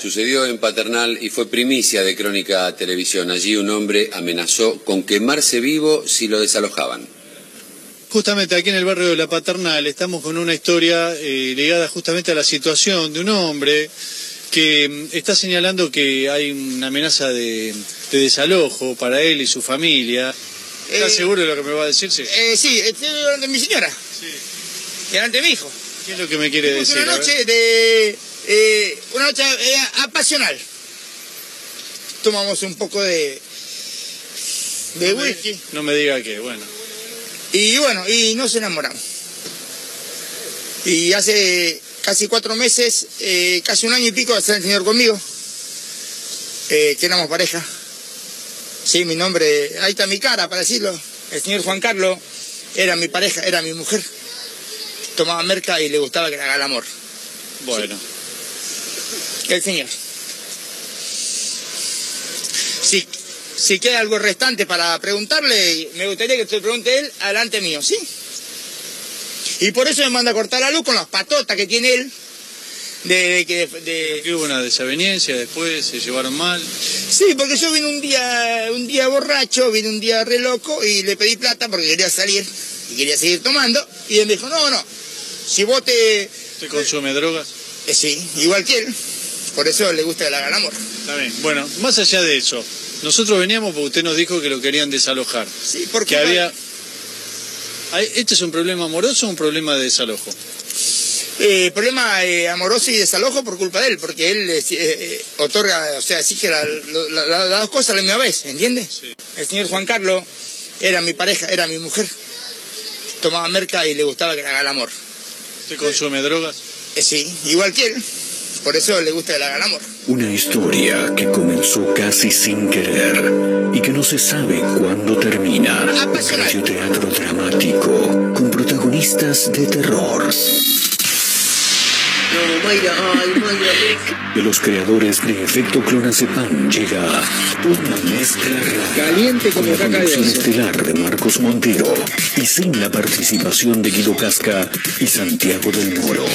Sucedió en Paternal y fue primicia de Crónica Televisión. Allí un hombre amenazó con quemarse vivo si lo desalojaban. Justamente aquí en el barrio de La Paternal estamos con una historia eh, ligada justamente a la situación de un hombre que mm, está señalando que hay una amenaza de, de desalojo para él y su familia. ¿Estás Eh, seguro de lo que me va a decir? Sí. Eh, sí, estoy delante de mi señora, Sí. delante de mi hijo. ¿Qué es lo que me quiere decir? una noche de. Eh, una noche eh, apasional. Tomamos un poco de. de No me- whisky. No me diga que, bueno. Y bueno, y nos enamoramos. Y hace casi cuatro meses, eh, casi un año y pico, está el señor conmigo, eh, que éramos pareja. Sí, mi nombre, ahí está mi cara para decirlo. El señor Juan Carlos era mi pareja, era mi mujer. Tomaba merca y le gustaba que le haga el amor. Bueno. El señor. Si, si queda algo restante para preguntarle, me gustaría que te pregunte él adelante mío, ¿sí? Y por eso me manda a cortar la luz con las patotas que tiene él. De, de, que- de- hubo una desaveniencia después, se llevaron mal. Sí, porque yo vine un día, un día borracho, vine un día re loco y le pedí plata porque quería salir y quería seguir tomando. Y él me dijo, no, no, si vos te... ¿Usted consume drogas? Eh, sí, igual que él. Por eso le gusta que el amor. Está bien. Bueno, más allá de eso, nosotros veníamos porque usted nos dijo que lo querían desalojar. Sí, porque Que había... ¿Este es un problema amoroso o un problema de desalojo? Eh, problema eh, amoroso y desalojo por culpa de él, porque él eh, eh, eh, otorga, o sea, exige la- la- la- las dos cosas a la misma vez, ¿entiendes? Sí. El señor Juan Carlos era mi pareja, era mi mujer. Tomaba merca y le gustaba que le haga el amor. ¿Usted consume drogas? Sí, igual que él. Por eso le gusta el amor. Una historia que comenzó casi sin querer y que no se sabe cuándo termina. Apasionante. Radioteatro dramático con protagonistas de terror. No, Mayra, ay, Mayra. De los creadores de Efecto Clonazepam llega una mezcla. Caliente como con la conducción estelar de Marcos Montero y sin la participación de Guido Casca y Santiago del Moro.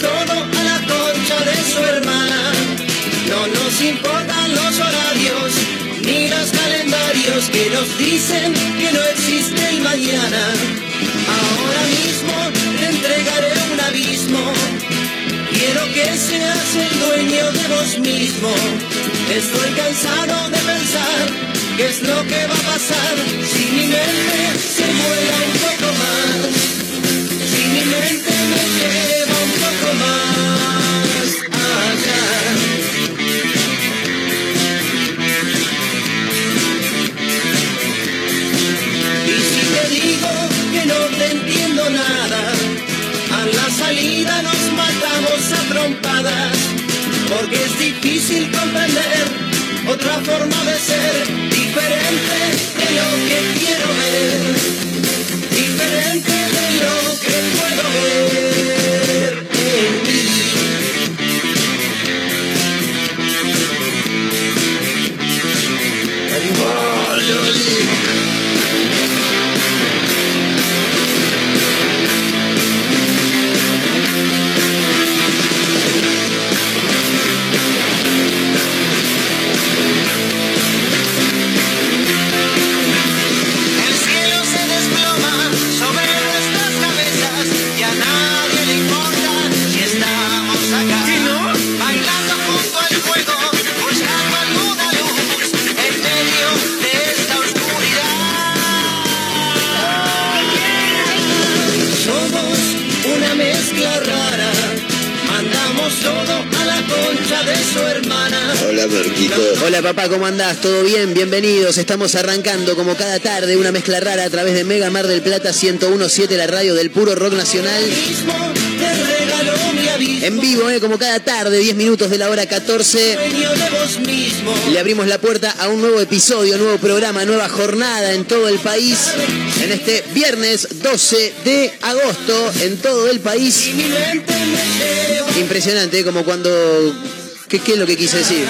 Todo a la concha de su hermana. No nos importan los horarios ni los calendarios que nos dicen que no existe el mañana. Ahora mismo te entregaré un abismo. Quiero que seas el dueño de vos mismo. Estoy cansado de pensar qué es lo que va a pasar si mi mente se vuela un poco más. Si mi mente me lleva diferente de lo que puedo ver Hola, papá, ¿cómo andás? ¿Todo bien? Bienvenidos. Estamos arrancando como cada tarde una mezcla rara a través de Mega Mar del Plata 1017, la radio del puro rock nacional. En vivo, ¿eh? como cada tarde, 10 minutos de la hora 14. Dueño de vos mismo. Le abrimos la puerta a un nuevo episodio, nuevo programa, nueva jornada en todo el país. En este viernes 12 de agosto, en todo el país. Impresionante, ¿eh? como cuando... ¿Qué, qué es lo que quise decir?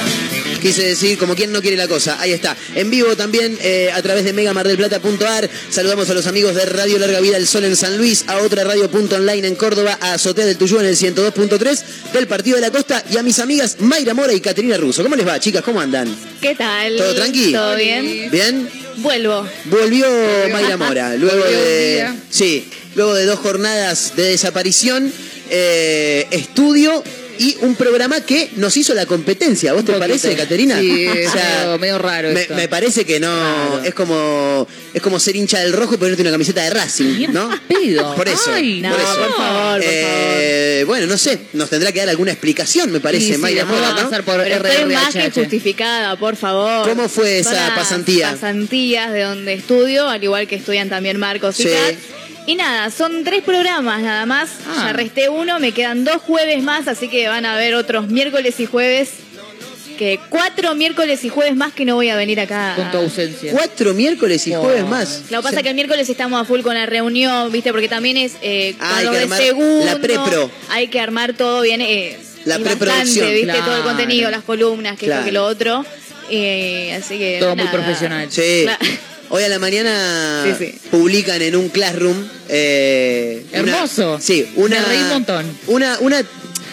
Quise decir, como quien no quiere la cosa. Ahí está. En vivo también eh, a través de megamardelplata.ar. Saludamos a los amigos de Radio Larga Vida del Sol en San Luis, a otra radio punto online en Córdoba, a Azotea del Tuyú en el 102.3 del Partido de la Costa y a mis amigas Mayra Mora y Caterina Russo. ¿Cómo les va, chicas? ¿Cómo andan? ¿Qué tal? ¿Todo tranqui? ¿Todo bien? ¿Bien? Vuelvo. Volvió Mayra Mora, luego de. Sí, luego de dos jornadas de desaparición, eh, estudio y un programa que nos hizo la competencia. ¿Vos te poquito. parece, Caterina? Sí, es O sea, medio, medio raro me, esto. me parece que no. Claro. Es como es como ser hincha del rojo y ponerte una camiseta de Racing, ¿no? pedo. Por eso. Ay, No, por eso. por favor, por Eh, Bueno, no sé, nos tendrá que dar alguna explicación, me parece, Sí, sí, Mayra ¿no? pasar por Pero estoy más que justificada, por favor. ¿Cómo fue Son esa pasantía? Pasantías de donde estudio, al igual que estudian también Marcos y Sí. Kat. Y nada, son tres programas nada más. Ah. Ya resté uno, me quedan dos jueves más, así que van a haber otros miércoles y jueves. Que cuatro miércoles y jueves más que no voy a venir acá. Con tu ausencia. Cuatro miércoles y Oh. jueves más. Lo que pasa es que el miércoles estamos a full con la reunión, ¿viste? Porque también es eh, con hay que de armar segundo. la prepro. Hay que armar todo bien. eh, La preproducción. ¿viste? Todo el Claro. contenido, las columnas, que Claro. esto, que lo otro. Eh, así que. Todo muy profesional. Sí. Hoy a la mañana Sí, sí. publican en un classroom. eh, una- Hermoso. sí, una. Me reí un montón. Una, una,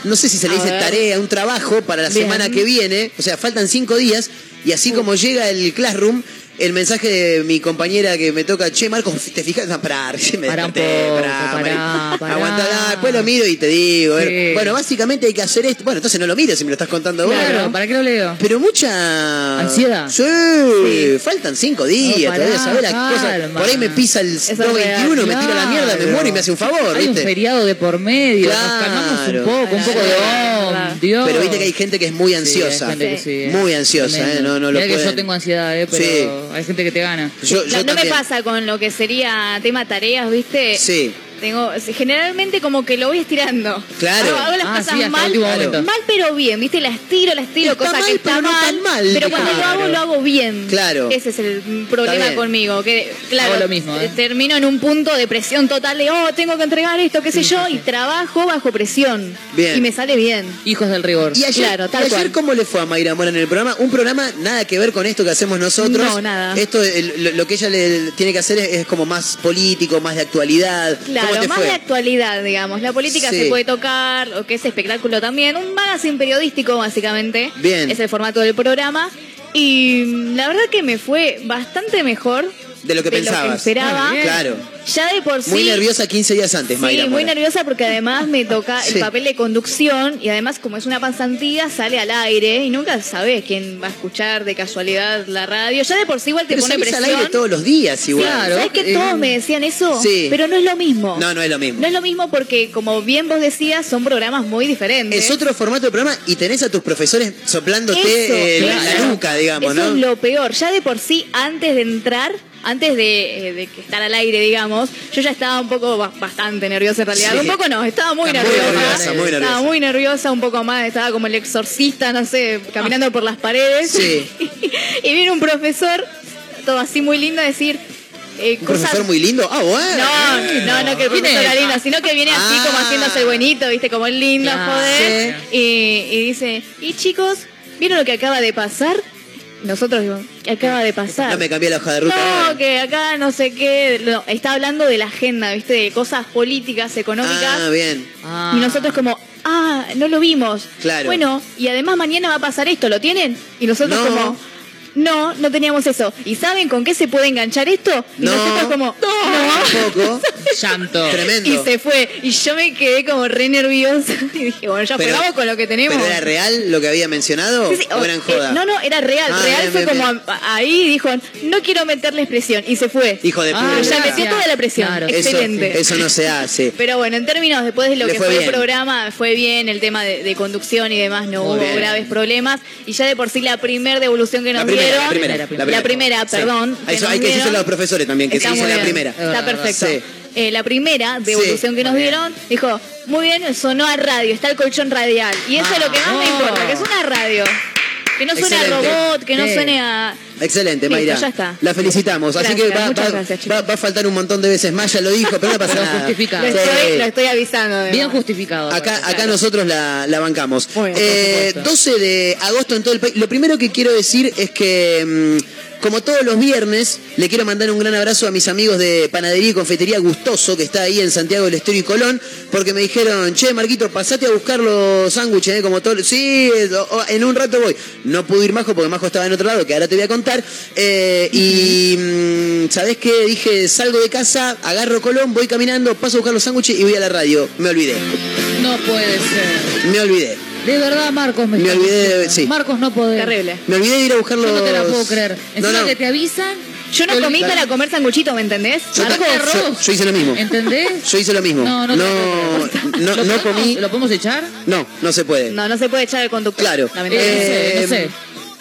no sé si se le A dice ver. tarea, un trabajo para la Bien. semana que viene. O sea, faltan cinco días. Y así como llega el classroom, el mensaje de mi compañera que me toca, che, Marcos, ¿te fijas? No, pará, recién me Pará un desperté, poco, pará, pará, Mari. pará. Aguantá, después lo miro y te digo. Sí. Bueno, básicamente hay que hacer esto. Bueno, entonces no lo mires si me lo estás contando vos. Claro, ¿para qué lo leo? Pero mucha ¿Ansiedad? Sí, faltan cinco días, No, todavía sabés las cosas. Por ahí me pisa el es 221, me tira la mierda, me muero y me hace un favor, Hay un ¿viste? feriado de por medio. Nos Claro. calmamos un poco, un poco de Dios. Pero viste que hay gente que es muy ansiosa. gente que sí, eh. Muy ansiosa. ¿eh? No, no lo que yo tengo ansiedad, ¿eh? Pero Sí. Hay gente que te gana. Yo, yo No, no me pasa con lo que sería tema tareas, ¿viste? Sí. Tengo, generalmente como que lo voy estirando. Claro. Hago, hago las Ah, cosas sí, mal, mal pero bien, ¿viste? Las tiro, las tiro, Está cosa mal, que está pero no tan mal, Pero cuando lo claro. hago, lo hago bien. Claro. Ese es el problema conmigo. Que, claro, Hago lo mismo, ¿eh? termino en un punto de presión total de, oh, tengo que entregar esto, qué sé yo, sí, y trabajo bajo presión. Bien. Y me sale bien. Hijos del rigor. Y ayer, Claro, tal y ayer cual. ¿cómo le fue a Mayra Mora en el programa? Un programa nada que ver con esto que hacemos nosotros. No, nada. Esto, el- lo, lo que ella le tiene que hacer es, es como más político, más de actualidad. ¿Cómo te más fue? de actualidad, digamos. La política Sí. se puede tocar, o que es espectáculo también. Un magazine periodístico, básicamente. Bien. Es el formato del programa. Y mm, la verdad que me fue bastante mejor De lo que de pensabas. Lo que esperaba. Claro. Ya de por sí. Muy nerviosa 15 días antes, Sí, Mayra muy Mora. nerviosa porque además me toca Sí. el papel de conducción y además como es una pasantía sale al aire y nunca sabes quién va a escuchar de casualidad la radio. Ya de por sí igual te Pero pone presión. al aire todos los días igual. Claro. ¿Sabes que eh, todos me decían eso? Sí. Pero no es lo mismo. No, no es lo mismo. No es lo mismo porque, como bien vos decías, son programas muy diferentes. Es otro formato de programa y tenés a tus profesores soplándote Eso, eh, la- nuca, digamos, Eso ¿no? es lo peor. Ya de por sí, antes de entrar, antes de, eh, de que estar al aire, digamos, yo ya estaba un poco, ba- bastante nerviosa en realidad. Sí. Un poco no, estaba muy Está muy nerviosa. Estaba muy nerviosa, un poco más, estaba como el exorcista, no sé, caminando por las paredes. Sí. y viene un profesor, todo así muy lindo, a decir... eh, Un cosas- profesor muy lindo. Ah, bueno. no, no, no que el era lindo, sino que viene así Ah. como haciéndose el buenito, viste, como el lindo, Claro. joder. Y, y dice, y chicos, ¿vieron lo que acaba de pasar? Nosotros digo, ¿qué acaba de pasar? No me cambié la hoja de ruta. No, ahora. que acá no sé qué, no, está hablando de la agenda, viste, de cosas políticas, económicas. Ah, bien. Ah. Y nosotros como, ah, no lo vimos. Claro. Bueno, y además mañana va a pasar esto, ¿lo tienen? Y nosotros No. como, no, no teníamos eso. ¿Y saben con qué se puede enganchar esto? Y No. nosotros como, no. Tampoco. Llanto. Tremendo. Y se fue. Y yo me quedé como re nerviosa. Y dije, bueno, ya Pero- con lo que tenemos. ¿Pero era real lo que había mencionado? Sí, sí, ¿O o- era en eh, joda? no, no, era real. Ah, real bien, fue bien, como bien. a- ahí dijo, no quiero meterle expresión. Y se fue. Hijo de Ah, puta. Pero ya metió toda la presión. Claro. eso, Excelente. eso no se hace. Pero bueno, en términos después de lo Le que fue el programa, fue bien el tema de, de conducción y demás, no Muy hubo bien. graves problemas. Y ya de por sí la primer devolución que nos La primera, la primera, la la primera. La primera, Sí. perdón. Ah, Eso hay que decirlo a los profesores también, que se muy la primera. Está Es verdad. perfecto. Sí. Eh, la primera devolución Sí. que nos bien. dieron dijo, muy bien, sonó a radio, está el colchón radial. Y eso es lo que más me Vamos. importa, que es una radio. Que no suene a robot, que no suene a... Excelente, Listo, Mayra. ya está. La felicitamos. Así que va, muchas va- gracias, chicos. va- va a faltar un montón de veces más, ya lo dijo, pero no pasa nada. justificado. Lo Sí. estoy, lo estoy avisando. además. Bien justificado. Acá, acá nosotros la, la bancamos. Bien, Eh, por supuesto. 12 de agosto en todo el país. Lo primero que quiero decir es que, mm, como todos los viernes, le quiero mandar un gran abrazo a mis amigos de Panadería y Confetería Gustoso, que está ahí en Santiago del Estero y Colón, porque me dijeron, che, Marquito, pasate a buscar los sándwiches, ¿eh? como todo. Sí, o- en un rato voy. No pude ir Majo porque Majo estaba en otro lado, que ahora te voy a contar. Eh, y, mm, ¿sabés qué? Dije, salgo de casa, agarro Colón, voy caminando, paso a buscar los sándwiches y voy a la radio. Me olvidé. No puede ser. Me olvidé. De verdad, Marcos, me, olvidé de- sí. Marcos, no podés. Terrible. Me olvidé de ir a buscar Yo los... no te la puedo creer. Encima no. que te avisan. Yo no comí para comer sanguchito, ¿me entendés? Yo, Marcos, yo- yo hice lo mismo. ¿Entendés? Yo hice lo mismo. No, no, no, te la puedo creer. no, ¿Lo no podemos- comí. ¿Lo podemos echar? No, no se puede. No, no se puede echar el conductor. Claro. Eh, no sé.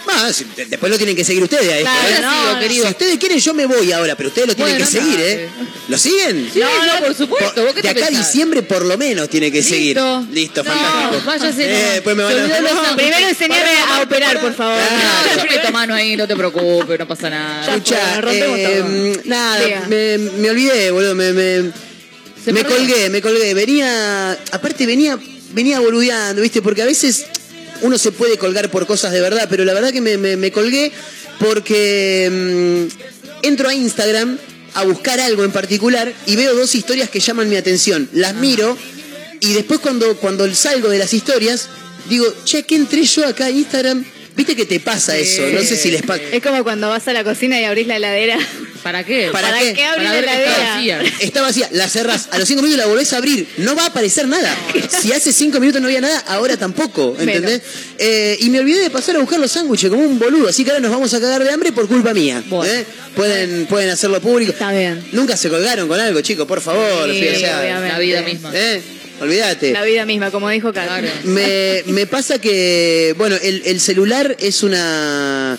Ah, de- después lo tienen que seguir ustedes a esto, Claro, ¿eh? no, no. querido. Si ustedes quieren, yo me voy ahora, pero ustedes lo tienen Bueno, que seguir. ¿eh? ¿Lo siguen? Sí, no, por supuesto. ¿Vos qué de te acá a pensás? diciembre por lo menos tiene que seguir. Listo. Listo, No, fantástico. váyase, Eh, no. después me van Se a... olvidó los sándwiches. Primero enseñarme a operar, por favor. No, yo meto mano ahí, no te preocupes, no pasa nada. Escucha, rompemos eh, todo. nada, Diga. me, me olvidé, boludo, me, me, Se me perdió. colgué, me colgué. Venía, aparte venía, venía boludeando, ¿viste? Porque a veces uno se puede colgar por cosas de verdad, pero la verdad que me, me- colgué porque mm, entro a Instagram a buscar algo en particular y veo dos historias que llaman mi atención. Las miro y después cuando, cuando salgo de las historias, digo, che, ¿qué entré yo acá a Instagram? ¿Viste que te pasa eso? No sé si les pasa. Es como cuando vas a la cocina y abrís la heladera. ¿Para qué? ¿Para ¿Para qué? Para la está vacía. Está vacía, la cerrás, a los cinco minutos la volvés a abrir, no va a aparecer nada. Si hace cinco minutos no había nada, ahora tampoco, ¿entendés? Eh, y me olvidé de pasar a buscar los sándwiches como un boludo, así que ahora nos vamos a cagar de hambre por culpa mía. ¿eh? Pueden, pueden hacerlo público. Está bien. Nunca se colgaron con algo, chicos, por favor. Sí. La vida misma. ¿Eh? Olvídate. La vida misma, como dijo Carlos. Claro. Me, me pasa que, bueno, el, el celular es una...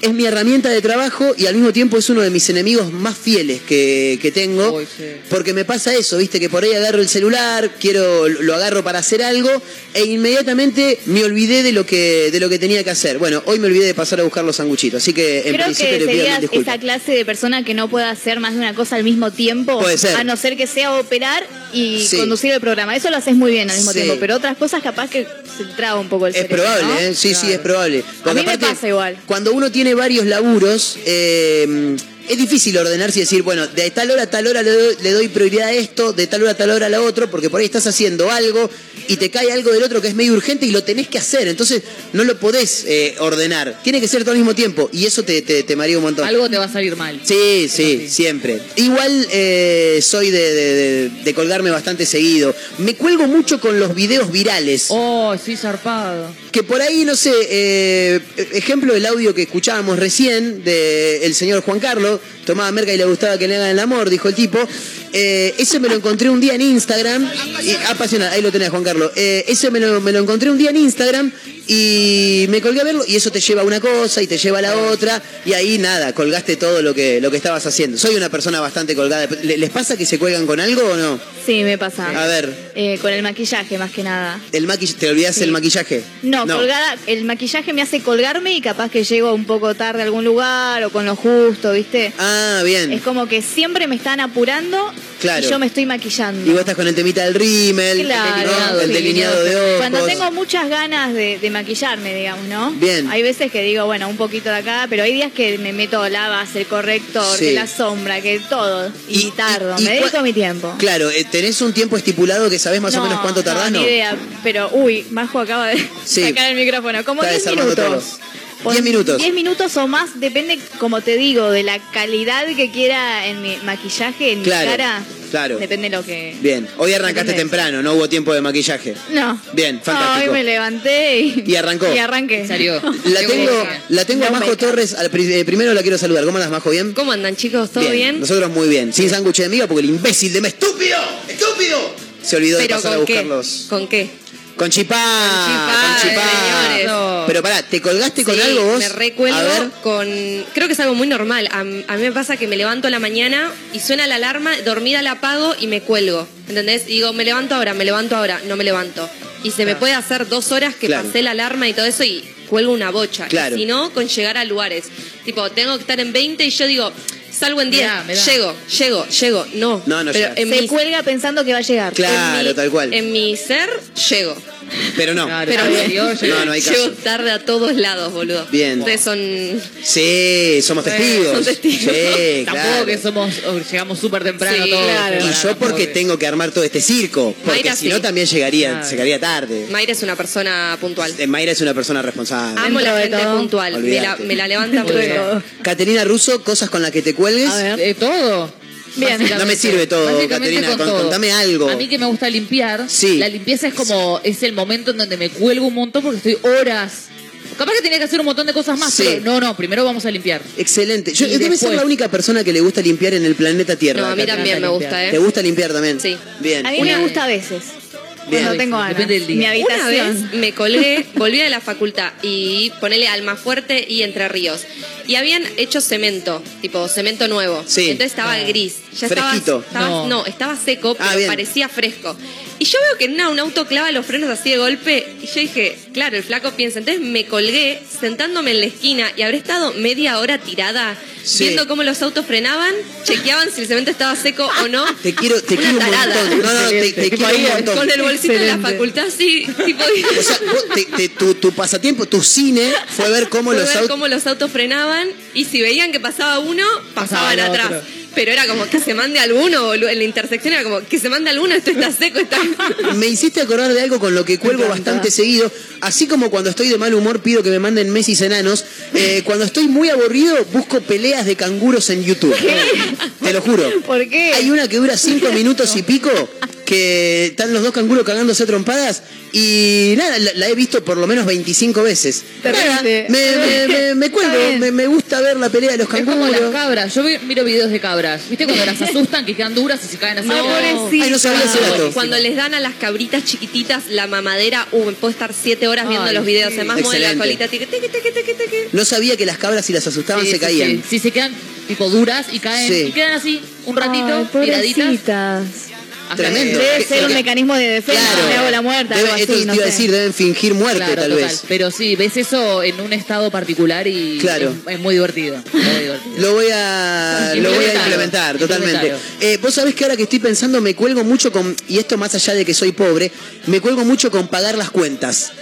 Es mi herramienta de trabajo y al mismo tiempo es uno de mis enemigos más fieles que, que tengo. Sí. Porque me pasa eso, viste, que por ahí agarro el celular, quiero, lo agarro para hacer algo e inmediatamente me olvidé de lo que, de lo que tenía que hacer. Bueno, hoy me olvidé de pasar a buscar los sanguchitos, así que en Creo principio que le pido serías esa clase de persona que no puede hacer más de una cosa al mismo tiempo. Puede ser. A no ser que sea operar y Sí. conducir el programa. Eso lo haces muy bien al mismo Sí. tiempo. Pero otras cosas capaz que se traba un poco el Es cerebro, probable, ¿no? ¿eh? Sí, sí, es probable. A mí me pasa igual. Cuando uno tiene varios laburos, eh, es difícil ordenarse y decir, bueno, de tal hora a tal hora le doy, le doy prioridad a esto, de tal hora a tal hora a lo otro, porque por ahí estás haciendo algo y te cae algo del otro que es medio urgente y lo tenés que hacer. Entonces no lo podés eh, ordenar. Tiene que ser todo al mismo tiempo y eso te, te, te marea un montón. Algo te va a salir mal. Sí, sí, siempre. Igual eh, soy de, de- de- de colgarme bastante seguido. Me cuelgo mucho con los videos virales. Oh, sí, zarpado. Que por ahí, no sé, eh, ejemplo del audio que escuchábamos recién del señor Juan Carlos, tomaba merca y le gustaba que le hagan el amor, dijo el tipo. Eh, ese me lo encontré un día en Instagram. Y, apasionado, ahí lo tenés, Juan Carlos. Eh, ese me lo, me lo encontré un día en Instagram y me colgué a verlo y eso te lleva a una cosa y te lleva a la otra y ahí nada, colgaste todo lo que, lo que estabas haciendo. Soy una persona bastante colgada. ¿Le- ¿Les pasa que se cuelgan con algo o no? Sí, me pasa. A ver, Eh, con el maquillaje, más que nada. el maquillaje, ¿te olvidas Sí. el maquillaje? No, colgada, el maquillaje me hace colgarme y capaz que llego un poco tarde a algún lugar o con lo justo, ¿viste? Ah, bien. Es como que siempre me están apurando Claro. y yo me estoy maquillando. Y vos estás con el temita del rímel, Claro, ¿no? el sí. delineado de ojos. Cuando tengo muchas ganas de, de maquillarme, digamos, ¿no? Bien. Hay veces que digo, bueno, un poquito de acá, pero hay días que me meto la base, el corrector, Sí. que la sombra, que todo. Y, Y- tardo, y- y me dedico mi tiempo. Claro, eh, ¿tenés un tiempo estipulado que sabés más o No, menos cuánto tardás? No, ni idea. Pero, uy, Majo acaba de Sí. sacar el micrófono. Como Está 10 desarmando minutos. todo. Pon 10 minutos. 10 minutos o más, depende, como te digo, de la calidad que quiera en mi maquillaje, en Claro, mi cara. claro. Depende lo que. Bien, hoy arrancaste temprano, no hubo tiempo de maquillaje. No. Bien, No, fantástico. hoy me levanté y. Y arrancó. Y arranqué. Salió. La tengo, la tengo a Majo Torres. al eh, primero la quiero saludar. ¿Cómo andas, Majo? ¿Bien? ¿Cómo andan chicos? ¿Todo bien? Nosotros muy bien. Sin sándwich de miga porque el imbécil de me estúpido, estúpido. Se olvidó de ¿Pero pasar a qué? buscarlos. ¿Con qué? Con chipá. Con chipá. señores. No. Pero pará, ¿te colgaste con Sí, algo vos? Me A recuelgo ver. con. Creo que es algo muy normal. A, a mí me pasa que me levanto a la mañana y suena la alarma, dormida la apago y me cuelgo. ¿Entendés? Y digo, me levanto ahora, me levanto ahora, no me levanto. Y se me puede hacer dos horas que Claro. pasé la alarma y todo eso y cuelgo una bocha. Claro. Y si no, con llegar a lugares. Tipo, tengo que estar en 20 y yo digo, salgo en 10. Me da, me da. Llego, llego, llego. No. No, no Pero en Se mi, cuelga pensando que va a llegar. Claro, mi- tal cual. En mi ser, llego. Pero no. Claro, Pero. No, no hay Llego caso. tarde a todos lados, boludo. Bien. Ustedes son... Sí, somos testigos. son testigos. Sí, Tampoco claro. que somos, o llegamos súper temprano Sí, todos. claro. Y yo porque tengo que armar todo este circo. Porque si sí. no también llegaría, Claro. llegaría tarde. Mayra es una persona puntual. Eh, Mayra es una persona responsable. Amo la gente puntual. Me la, me la levanta todo. Caterina Russo, cosas con las que te cuelgues. A ver. Eh, todo. Bien. No me sirve todo, Caterina, con todo. contame algo. A mí que me gusta limpiar, Sí. la limpieza es como, es el momento en donde me cuelgo un montón porque estoy horas. Capaz que tenía que hacer un montón de cosas más, Sí. pero no, no, primero vamos a limpiar. Excelente. Yo, debe después- ser la única persona que le gusta limpiar en el planeta Tierra. No, a mí Caterina. también me gusta, ¿eh? ¿Te gusta limpiar también? Sí. Bien. A mí Una- me gusta a veces. Bien. Cuando tengo ganas. Depende del día. Mi Una vez me colgué, volví de la facultad y ponele Almafuerte y Entre Ríos. Y habían hecho cemento, tipo cemento nuevo. Sí. Entonces estaba No. gris. Ya Fresquito. Estaba, estaba- No. no. estaba seco, Ah, pero parecía fresco. Y yo veo que en una, un auto clava los frenos así de golpe. Y yo dije, claro, el flaco piensa. Entonces me colgué sentándome en la esquina y habré estado media hora tirada Sí. viendo cómo los autos frenaban, chequeaban si el cemento estaba seco o no. Te quiero, te Una quiero un tarada. montón. No, no, te, quiero un montón. Con el bolsito de la facultad, sí, tipo. O sea, vos te- te- tu, tu pasatiempo, tu cine fue ver cómo Fue los ver autos. cómo los autos frenaban y si veían que pasaba uno, Pasaba pasaban atrás. otro. Pero era como que se mande alguno, boludo. en la intersección era como que se mande alguno, esto está seco, está... Me hiciste acordar de algo con lo que cuelgo bastante seguido. Así como cuando estoy de mal humor pido que me manden Messi enanos. eh, cuando estoy muy aburrido busco peleas de canguros en YouTube. Te lo juro. ¿Por qué? Hay una que dura cinco minutos y pico que están los dos canguros cagándose a trompadas y nada, la, la he visto por lo menos 25 veces. Nada, me, me, me- me cuelgo, me, me gusta ver la pelea de los Es como las canguros. cabras. Yo vi- miro videos de cabras. ¿Viste cuando las asustan que quedan duras y se caen así? Pobrecita. Ay, no sabía ese dato. Cuando les dan a las cabritas chiquititas la mamadera, uh, me puedo estar siete horas viendo Ay, los videos. sí. Además, mueve la colita, tiqui, tiqui, tiqui. No sabía que las cabras si las asustaban Sí, se sí, caían. Sí, se quedan tipo duras y caen. Sí. Y quedan así un ratito, Ay, tiraditas. Tremendo. Debe ser un mecanismo de defensa. Claro. Me hago la muerta, Debe- algo esto así, te no iba a decir, deben fingir muerte Claro, tal total. vez. Pero sí, ves eso en un estado particular y Claro. es, es muy divertido. Muy divertido. Lo voy a, lo voy a implementar, totalmente. Eh, Vos sabés que ahora que estoy pensando me cuelgo mucho con, y esto más allá de que soy pobre, me cuelgo mucho con pagar las cuentas.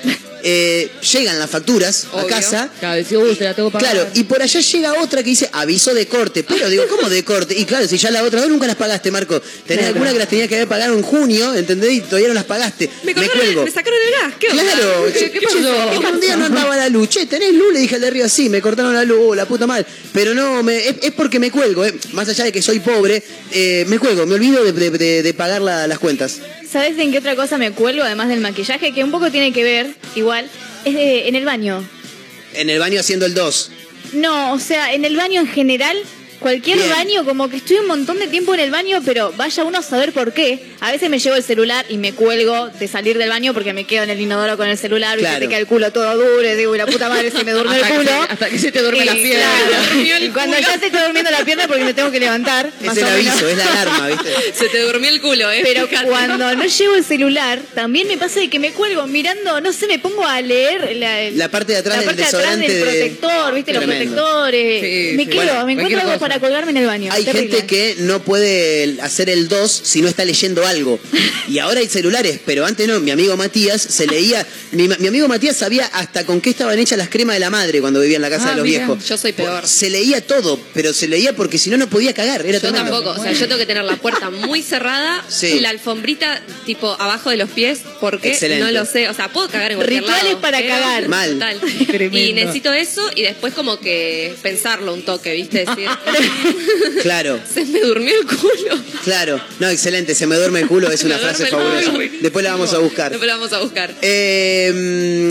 Eh, llegan las facturas a Obvio. casa. Cada vez uh, te la tengo. Claro, y por allá llega otra que dice aviso de corte. Pero digo, ¿cómo de corte? Y claro, si ya la otra vez nunca las pagaste, Marco. Tenés Claro. alguna que las tenías que haber pagado en junio, ¿entendés? Y todavía no las pagaste. Me, Me, cortaron el- cuelgo. me sacaron el gas. ¿Qué onda? Claro, ¿Qué, qué pasó? Un día no andaba la luz. Che, ¿tenés luz? Le dije al de arriba, sí, me cortaron la luz, oh, la puta madre. Pero no, me- es, es porque me cuelgo, eh. Más allá de que soy pobre, eh, me cuelgo, me olvido de, de- de- de pagar la- las cuentas. ¿Sabes en qué otra cosa me cuelgo, además del maquillaje? Que un poco tiene que ver, igual, es de- en el baño. En el baño haciendo el 2. No, o sea, en el baño en general, cualquier Bien. baño, como que estoy un montón de tiempo en el baño, pero vaya uno a saber por qué. A veces me llevo el celular y me cuelgo de salir del baño porque me quedo en el inodoro con el celular y Claro. te queda el culo todo duro y digo, "Y la puta madre se me durmió el que culo. se- hasta que se te duerme Y, la pierna. claro, y cuando ya se está durmiendo la pierna porque me tengo que levantar, Es más el o menos. aviso, es la alarma, ¿viste? Se te durmió el culo, ¿eh? Pero Fíjate. cuando no llevo el celular, también me pasa de que me cuelgo mirando, no sé, me pongo a leer la, La parte de atrás la del de atrás protector, ¿viste? Los protectores. Sí, me sí. quedo, Bueno, me encuentro algo cosa. Para colgarme en el baño. Hay Terrible. gente que no puede hacer el 2 si no está leyendo algo. Y ahora hay celulares, pero antes no. Mi amigo Matías se leía. Mi, mi amigo Matías sabía hasta con qué estaban hechas las cremas de la madre cuando vivía en la casa Ah, de los mira. viejos. Yo soy peor. Se leía todo, pero se leía porque si no, no podía cagar. Era Yo tremendo. tampoco, o sea, yo tengo que tener la puerta muy cerrada, Sí. la alfombrita tipo abajo de los pies, porque Excelente. no lo sé, o sea, puedo cagar en cualquier Rituales lado, para cagar. Mal. Total. Y necesito eso y después como que pensarlo un toque, ¿viste? Decir, Claro, se me durmió el culo. claro. No, excelente. Se me duerme el culo, es una frase fabulosa. Después la vamos a buscar. Después lo vamos a buscar. Eh,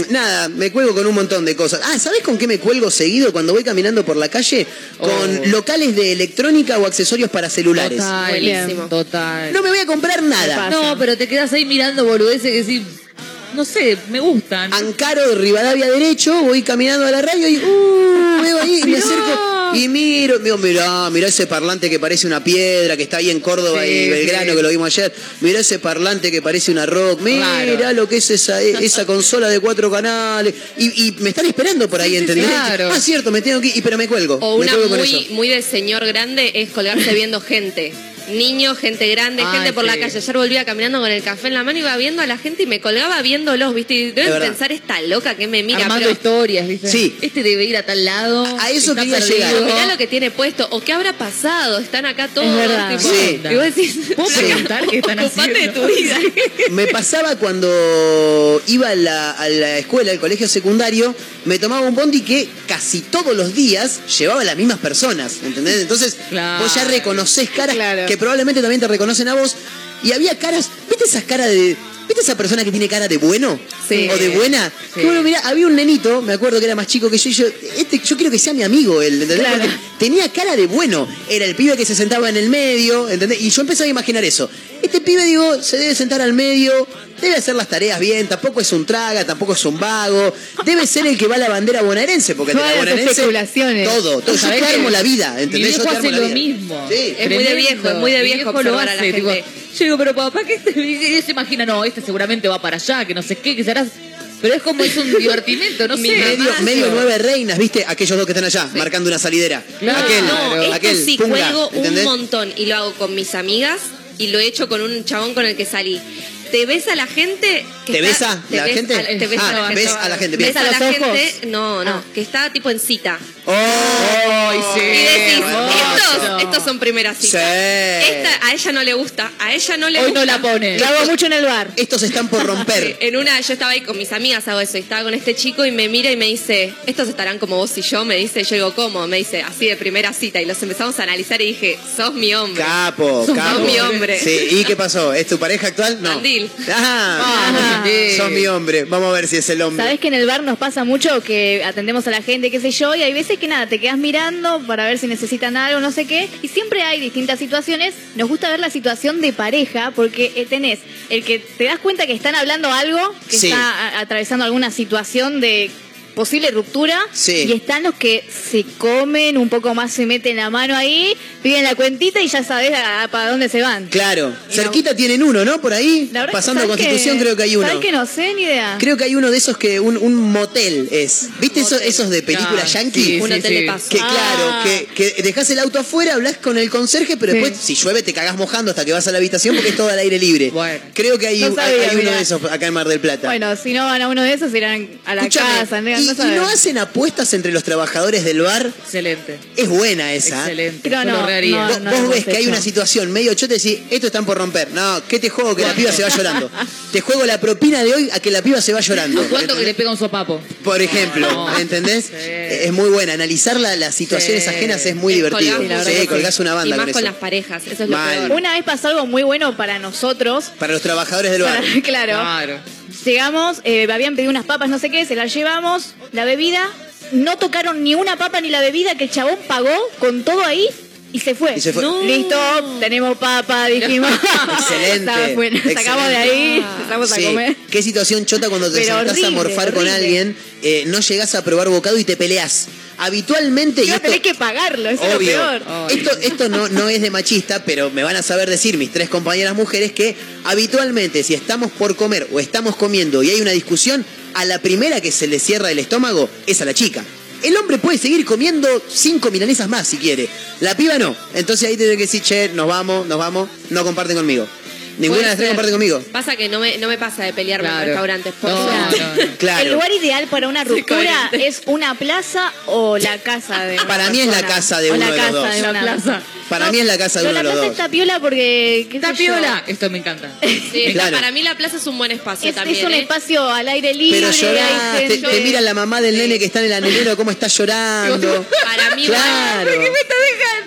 mm, nada, me cuelgo con un montón de cosas. Ah, ¿sabés con qué me cuelgo seguido cuando voy caminando por la calle? Con Oh. locales de electrónica o accesorios para celulares. Total, Buenísimo. total. No me voy a comprar nada. No, pero te quedas ahí mirando boludeces que sí, no sé, me gustan. Ancaro de Rivadavia derecho, voy caminando a la radio y uh, veo ahí y me acerco Y miro, digo, mirá, mirá ese parlante que parece una piedra, que está ahí en Córdoba Sí, y Belgrano, sí. que lo vimos ayer. Mirá ese parlante que parece una rock. Mirá Claro. lo que es esa, esa consola de cuatro canales. Y, y me están esperando por ahí, Sí, ¿entendés? claro. Ah, cierto, me tengo que ir, y- pero me cuelgo. O me una cuelgo muy, eso. muy de señor grande es colgarse viendo gente. Niños, gente grande, Ay, gente por la sí. calle. Ayer volvía caminando con el café en la mano, iba viendo a la gente y me colgaba viéndolos, ¿viste? Y deben pensar esta loca que me mira. Armando pero historias, ¿viste? Sí. Este debe ir a tal lado. A eso quería perdido. llegar. Mirá lo que tiene puesto, o qué habrá pasado, están acá todos. Es verdad. tipo, Sí. Y vos decís, ¿Puedo flaca, preguntar qué están ocupate de haciendo? tu vida. Me pasaba cuando iba a la, a la escuela, al colegio secundario, me tomaba un bondi que casi todos los días llevaba las mismas personas, ¿entendés? Entonces Claro. vos ya reconoces caras Claro. que probablemente también te reconocen a vos. Y había caras, ¿viste esas caras de... ¿Viste esa persona que tiene cara de bueno? Sí. ¿O de buena? Sí. Bueno, mira, había un nenito, me acuerdo que era más chico que yo, y yo, este, yo quiero que sea mi amigo él, ¿entendés? Claro. Porque tenía cara de bueno. Era el pibe que se sentaba en el medio, ¿entendés? Y yo empezaba a imaginar eso. Este pibe, digo, se debe sentar al medio, debe hacer las tareas bien, tampoco es un traga, tampoco es un vago. Debe ser el que va a la bandera bonaerense, porque el de la Todas las bonaerense. especulaciones. Todo, todo. Yo ¿Sabés te armo la vida, Mi ¿entendés? Yo viejo te armo hace lo vida. mismo. Sí. Es muy de viejo, es muy de Mi viejo lo observar a la hace. Digo, gente. yo digo, pero papá, ¿qué se imagina? No, este seguramente va para allá, que no sé qué, que serás. Pero es como es un divertimento, no sé. Mi Medio, medio nueve reinas, ¿viste? Aquellos dos que están allá, marcando una salidera. Claro. Aquel, No, esto aquel, sí punga, cuelgo ¿entendés? un montón y lo hago con mis amigas y lo he hecho con un chabón con el que salí. Te besa la gente. Que ¿Te está- besa te la gente? Te besa Ah, la gente. ves a la gente, bien. Ves a la ¿Besa los ojos? gente. No, no, Ah. que está tipo en cita. Ay, sí. Y decís, estos, estos son primeras citas. Sí. Esta a ella no le gusta, a ella no le Hoy gusta. no la pone. Lo hago mucho en el bar. Estos están por romper. En una, yo estaba ahí con mis amigas, hago eso, y estaba con este chico y me mira y me dice, estos estarán como vos y yo, me dice, yo digo, ¿cómo? Me dice, así de primera cita, y los empezamos a analizar y dije, sos mi hombre. Capo, Sos capo. mi hombre. Sí, ¿y qué pasó? ¿Es tu pareja actual? No. Mandil. Ah, Ah, sí. sos mi hombre. Vamos a ver si es el hombre. Sabes que en el bar nos pasa mucho que atendemos a la gente, qué sé yo, y hay veces que nada, te quedas mirando para ver si necesitan algo, no sé qué, y siempre hay distintas situaciones. Nos gusta ver la situación de pareja porque eh, tenés el que te das cuenta que están hablando algo, que Sí. está a- atravesando alguna situación de posible ruptura, Sí. y están los que se comen, un poco más se meten la mano ahí, piden la cuentita y ya sabes a- a- para dónde se van. Claro. Y Cerquita tienen uno, ¿no? Por ahí. La verdad que Pasando a ¿sabes Constitución creo que hay uno. ¿Sabes que no sé? Ni idea. Creo que hay uno de esos que un, un motel es. ¿Viste esos, Motel. esos de película Ah, yankee? sí, Un sí, hotel sí. de paso. Que Ah. claro, que, que dejas el auto afuera, hablas con el conserje, pero Sí. después si llueve te cagás mojando hasta que vas a la habitación porque es todo al aire libre. Bueno. Creo que hay, No un- sabía, hay uno de esos acá en Mar del Plata. Bueno, si no van a uno de esos, irán a la casa. ¿no? ¿Y, No y hacen apuestas entre los trabajadores del bar? Excelente. Es buena esa. Excelente. Pero Yo no, no, Vos, no vos ves que hay una situación medio chote y decís, esto están por romper. No, ¿qué te juego? Que la piba se va llorando. Te juego la propina de hoy a que la piba se va llorando. ¿Cuánto que le pega un sopapo? Por ejemplo, No. ¿entendés? Sí. Es muy buena. Analizar la- las situaciones Sí. ajenas es muy Es divertido. Sí, colgás una Y banda más con con eso. las parejas, eso es lo peor. Una vez pasó algo muy bueno para nosotros. Para los trabajadores del bar. Para- claro. Claro. Llegamos, eh, habían pedido unas papas, no sé qué, se las llevamos, la bebida. No tocaron ni una papa ni la bebida, que el chabón pagó con todo ahí y se fue. Y se fue. No. Listo, tenemos papa, dijimos. Excelente, bueno, sacamos de ahí, Ah. empezamos a comer. Qué situación chota cuando te sentás a horrible, morfar con alguien, eh, no llegás a probar bocado y te peleás. Habitualmente, y a esto, tener que pagarlo, eso Obvio. es lo peor. Esto, esto no, no es de machista, pero me van a saber decir mis tres compañeras mujeres que habitualmente si estamos por comer o estamos comiendo y hay una discusión, a la primera que se le cierra el estómago es a la chica. El hombre puede seguir comiendo cinco milanesas más si quiere. La piba no. Entonces ahí tiene que decir, che, nos vamos, nos vamos, no comparten conmigo. Ninguna de las tres comparte conmigo. Pasa que no me, no me pasa de pelearme Claro. en restaurantes. Por No, suerte. no, no. Claro. El lugar ideal para una ruptura coherente. es una plaza o la casa de una Para mí es la persona. casa de O uno la de los casa dos. de La una- plaza. Para mí es la casa de Pero uno de la los plaza dos. está piola porque. ¿qué ¿Está sé yo? piola? Esto me encanta. Sí, está- Claro. Para mí la plaza es un buen espacio Es, también. es un ¿eh? espacio al aire libre. Pero llorás, te mira la mamá del nene que está en el anhelero, cómo está llorando. Para mí, Claro.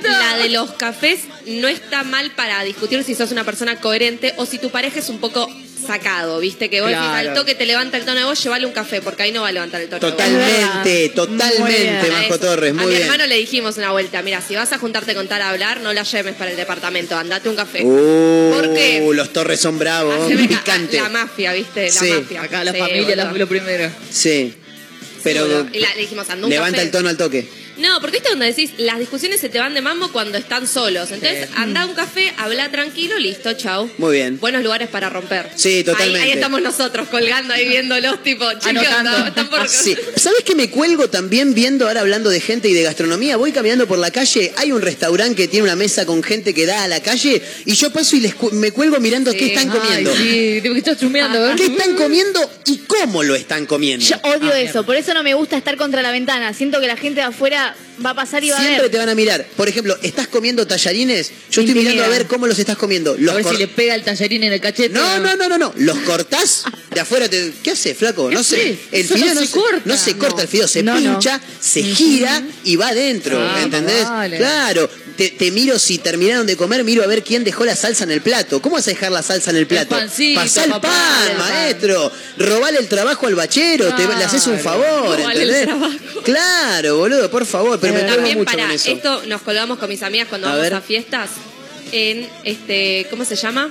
la de los cafés no está mal para discutir si sos una persona coherente o si tu pareja es un poco sacado, ¿viste? Que vos decís, Claro. al toque te levanta el tono de voz, llévale un café, porque ahí no va a levantar el tono de voz. Totalmente, Es verdad. Muy totalmente, bien. Majo. Torres, a mi bien. hermano le dijimos una vuelta, mira, si vas a juntarte con tal a hablar, no la lleves para el departamento, andate un café. Uh, ¿Por qué? los Torres son bravos, picante. La mafia, ¿viste? La Sí. mafia. Acá la Sí, familia la- lo primero. Sí. Pero Sí, boludo. Y la- le dijimos, anda un levanta café. el tono al toque. No, porque esto cuando decís, las discusiones se te van de mambo cuando están solos. Entonces, Sí. anda a un café, habla tranquilo, listo, chau. Muy bien. Buenos lugares para romper. Sí, totalmente. Ahí, ahí estamos nosotros colgando ahí viéndolos, tipo, chicos, están por... Sí. ¿Sabes que me cuelgo también viendo, ahora hablando de gente y de gastronomía? Voy caminando por la calle, hay un restaurante que tiene una mesa con gente que da a la calle y yo paso y les cu- me cuelgo mirando qué están comiendo. Ay, sí, tipo que estás chumeando. ¿eh? ¿Qué están comiendo y cómo lo están comiendo? Yo odio Ah, eso, por eso no me gusta estar contra la ventana. Siento que la gente de afuera va a pasar y va a Siempre te van a mirar. Por ejemplo, ¿estás comiendo tallarines? Yo estoy mirando a ver cómo los estás comiendo. Los A ver cor- si le pega el tallarín en el cachete. No, no, no, no, no. Los cortás de afuera. Te... ¿Qué hace, flaco? No ¿Qué sé. El Eso fideo no no, se corta. No se corta No. el fideo, se No, no. pincha, se gira y va adentro. Ah, ¿Entendés? vale. Claro. Te, te miro si terminaron de comer, miro a ver quién dejó la salsa en el plato. ¿Cómo vas a dejar la salsa en el plato? pancito, Pasá el pan, el pan. maestro. Robale el trabajo al bachero. Te, le haces un favor, Robale el ¿entendés? trabajo. Claro, boludo, por favor. Pero me También mucho para con eso. esto nos colgamos con mis amigas cuando A vamos ver. a fiestas en este, ¿cómo se llama?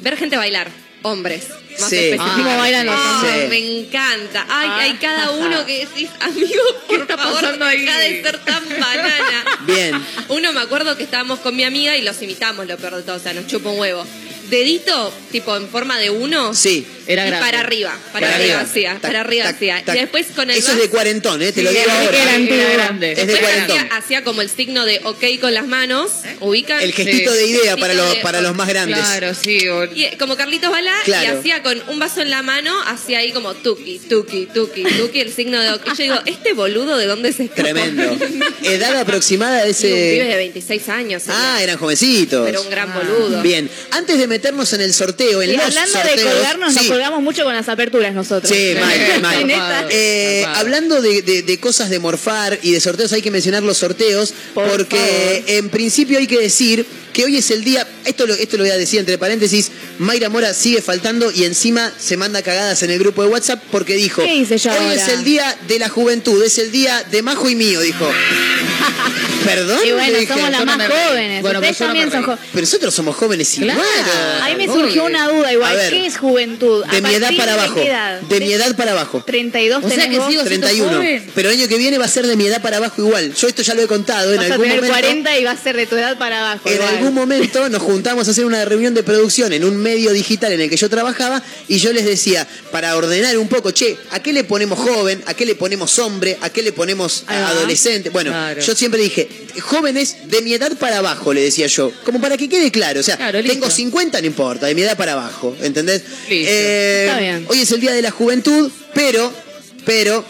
Ver gente bailar, hombres. Más Sí. específico. ¿Cómo bailan los Ah, hombres? Sí. Me encanta. Ay, Ah. hay cada uno que decís, amigo, por está favor, pasando ahí? deja de ser tan banana. Bien. Uno me acuerdo que estábamos con mi amiga y los imitamos, lo peor de todo, o sea, nos chupa un huevo. Dedito, tipo en forma de uno. Sí. Era y grande. para arriba, para, Para arriba, hacía, Tac, para arriba hacía. Y después con el Eso es de cuarentón, ¿eh? Te lo digo era ahora. grande. Era grande. Es de cuarentón. hacía, como el signo de ok con las manos, ubican. El gestito Sí. de idea Gestito para los, de- para los más grandes. Claro, sí. o- Y, eh, como Carlitos Balá, Claro. y hacía con un vaso en la mano, hacía ahí como tuki, tuki, tuki, tuki, el signo de ok. Y yo digo, ¿este boludo de dónde se escapó? Tremendo. Edad aproximada de Y un pibe de ese. 26 años. Ah, eran jovencitos. pero un gran boludo. Bien, antes de meternos en el sorteo, en Y los hablando de sorteos- colgarnos, nos colgamos mucho con las aperturas nosotros. Sí, mal, mal. Eh, Zarpado. hablando de, de- de cosas de morfar y de sorteos, hay que mencionar los sorteos, Por porque favor. en principio hay que decir que hoy es el día, esto lo, esto lo voy a decir entre paréntesis, Mayra Mora sigue faltando y encima se manda cagadas en el grupo de WhatsApp porque dijo, ¿Qué hice yo hoy ahora? es el día de la juventud, es el día de Majo y mío, dijo. ¿Perdón? Y bueno, dije. somos las más jóvenes. Bueno, Ustedes no también son jóvenes. Pero nosotros somos jóvenes igual. Claro. Ahí me surgió una duda A igual. ver. ¿Qué es juventud? ¿A De mi edad para de abajo. edad? De mi edad para abajo. 32 O sea que sigo siendo 31. joven. Pero el año que viene va a ser de mi edad para abajo igual. Yo esto ya lo he contado en Vas a algún tener momento. 40 y va a ser de tu edad para abajo. En igual. Algún momento nos juntamos a hacer una reunión de producción en un medio digital en el que yo trabajaba y yo les decía, para ordenar un poco, che, ¿a qué le ponemos joven? ¿A qué le ponemos hombre? ¿A qué le ponemos adolescente? Bueno, Claro. yo siempre dije, jóvenes de mi edad para abajo, le decía yo, como para que quede claro. O sea, Claro, tengo 50, no importa, de mi edad para abajo, ¿entendés? Listo. Está bien. Hoy es el Día de la Juventud, pero, pero,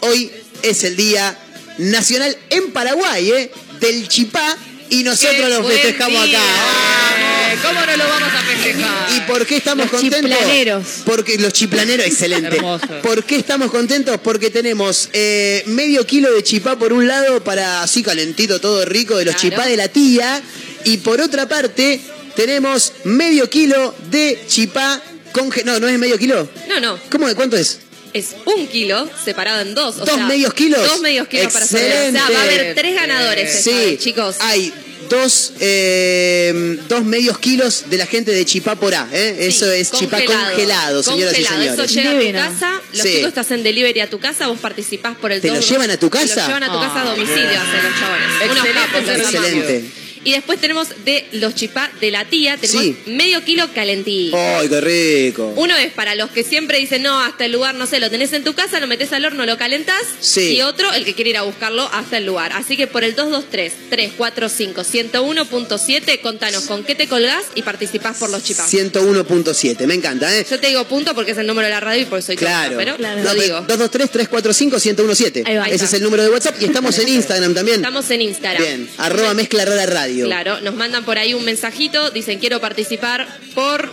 hoy es el Día Nacional en Paraguay, ¿eh? Del chipá y nosotros Qué lo buen festejamos día. acá. Eh, ¿Cómo no lo vamos a festejar? ¿Y por qué estamos Los contentos? chiplaneros. Porque los chiplaneros, excelente. Hermoso. ¿Por qué estamos contentos? Porque tenemos eh, medio kilo de chipá por un lado para así calentito, todo rico, de los Claro. chipá de la tía. Y por otra parte, tenemos medio kilo de chipá congelado. No, no es medio kilo. No, no. ¿Cómo de cuánto es? Es un kilo separado en dos. o ¿Dos sea, medios kilos? Dos medios kilos para sortear. O sea, va a Excelente. haber tres ganadores, esta Sí, vez, chicos. hay dos, eh, dos medios kilos de la gente de Chipá por A. ¿eh? Sí, Eso es chipá congelado, señoras y Congelado. señores. Eso llega a Divino. tu casa, los Sí. chicos te hacen delivery a tu casa, vos participás por el ¿Te lo llevan a tu Te casa? lo llevan a tu casa a Ah, domicilio, hacen los chabones. Unos Excelente capos, los servicio. amamos. Excelente. Y después tenemos de los chipá de la tía, tenemos Sí. medio kilo calentito. ¡Ay, qué rico! Uno es para los que siempre dicen, no, hasta el lugar, no sé, lo tenés en tu casa, lo metés al horno, lo calentás. Sí. Y otro, el que quiere ir a buscarlo hasta el lugar. Así que por el 223-345-101.7, contanos con qué te colgás y participás por los chipás. 101.7, me encanta, ¿eh? Yo te digo punto porque es el número de la radio y por eso soy tonta, Claro. pero Claro. lo No, digo. 223-345-1017. Ahí va. Ese es el número de WhatsApp y estamos en Instagram también. Estamos en Instagram. Bien, arroba mezcla rara radio. Claro, nos mandan por ahí un mensajito, dicen quiero participar por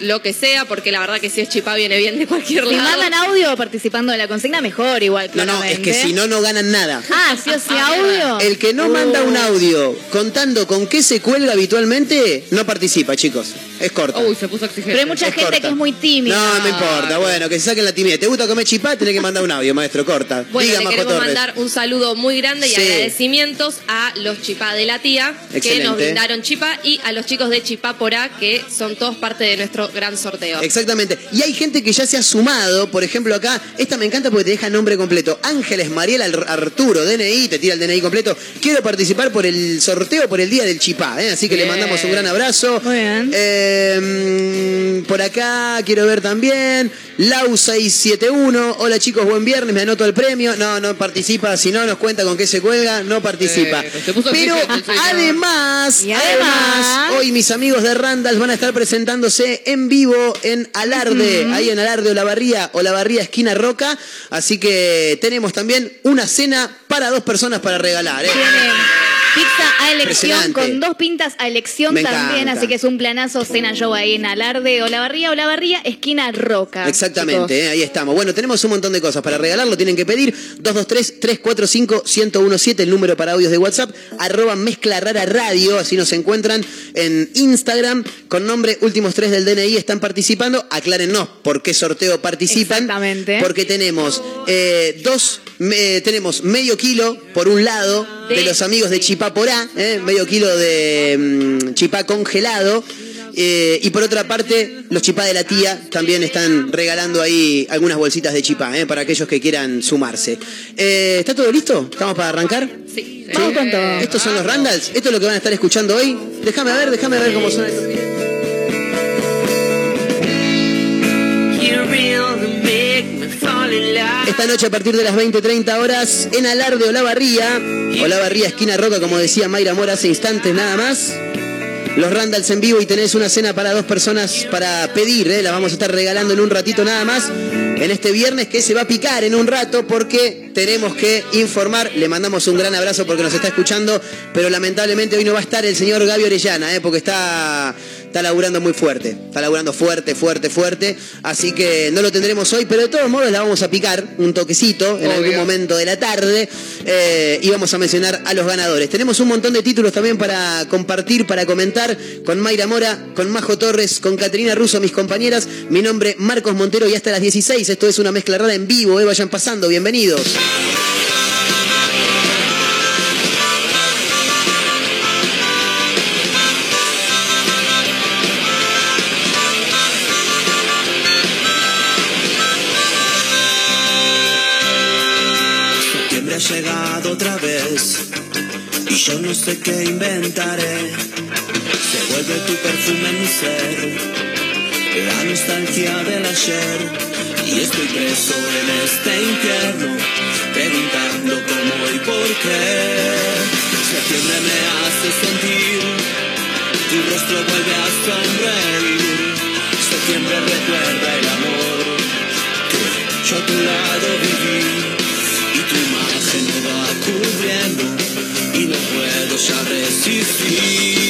lo que sea, porque la verdad que si es chipá viene bien de cualquier Si lado. mandan audio participando de la consigna, mejor igual, No, no, es que si no, no ganan nada. Ah, sí o sí, audio. El que no Uh. manda un audio contando con qué se cuelga habitualmente, no participa, chicos. Es corta. Uy, se puso exigente. Pero hay mucha Es gente corta. que es muy tímida. No, no importa. Bueno, que se saquen la timidez. ¿Te gusta comer chipá? Tenés que mandar un audio, maestro. Corta. Bueno, Diga, le Majo queremos Torres. mandar un saludo muy grande y Sí. agradecimientos a los chipá de la tía que nos brindaron chipá y a los chicos de Chipá por A que son todos parte de nuestro otro gran sorteo. Exactamente. Y hay gente que ya se ha sumado, por ejemplo acá, esta me encanta porque te deja nombre completo. Ángeles Mariela Ar- Arturo, DNI, te tira el DNI completo. Quiero participar por el sorteo por el día del chipá, ¿eh? así que le mandamos un gran abrazo. Muy bien. Eh, mm, por acá quiero ver también. Lau671, hola chicos, buen viernes, me anoto el premio. No, no participa, si no nos cuenta con qué se cuelga, no participa. Eh, Pero además, Y además- hoy mis amigos de Randall van a estar presentándose en vivo en Alarde, ahí en Alarde Olavarría, Olavarría esquina Roca. Así que tenemos también una cena para dos personas para regalar. ¿eh? Pizza a elección con dos pintas a elección Me también, encanta. así que es un planazo cena show ahí en Alarde, Olavarría, Olavarría, esquina Roca. Exactamente, ¿eh? ahí estamos. Bueno, tenemos un montón de cosas para regalar, lo tienen que pedir. 223-345-1017, el número para audios de WhatsApp, arroba mezcla rara radio, así nos encuentran en Instagram, con nombre últimos tres del DNI, están participando. Aclárennos por qué sorteo participan. Exactamente. Porque tenemos eh, dos, me- tenemos medio kilo por un lado de, De- los amigos de Chipá Porá, ¿eh? medio kilo de mm, chipá congelado. eh, y por otra parte, los chipá de la tía también están regalando ahí algunas bolsitas de chipá ¿eh? para aquellos que quieran sumarse. Eh, ¿Está todo listo? ¿Estamos para arrancar? Sí. Vamos. ¿Estos son los Randalls? ¿Esto es lo que van a estar escuchando hoy? Déjame ver, déjame ver cómo suena. Esta noche a partir de las 20.30 horas en Alarde Olavarría. Olavarría, esquina Roca, como decía Mayra Mora hace instantes nada más. Los Randalls en vivo y tenés una cena para dos personas para pedir, ¿eh? la vamos a estar regalando en un ratito nada más. En este viernes que se va a picar en un rato porque tenemos que informar. Le mandamos un gran abrazo porque nos está escuchando, pero lamentablemente hoy no va a estar el señor Gaby Orellana, ¿eh? porque está, está laburando muy fuerte. Está laburando fuerte, fuerte, fuerte. Así que no lo tendremos hoy, pero de todos modos la vamos a picar un toquecito en Obvio. algún momento de la tarde eh, y vamos a mencionar a los ganadores. Tenemos un montón de títulos también para compartir, para comentar con Mayra Mora, con Majo Torres, con Caterina Russo, mis compañeras. Mi nombre Marcos Montero y hasta las 16. Esto es una mezcla rara en vivo, eh, vayan pasando, bienvenidos. Yo no sé qué inventaré. Se vuelve tu perfume en mi ser, la nostalgia del ayer. Y estoy preso en este infierno, preguntando cómo y por qué. Septiembre me hace sentir, tu rostro vuelve a sonreír. Septiembre recuerda el amor que yo a tu lado viví y tu imagen me va cubriendo y no puedo ya resistir.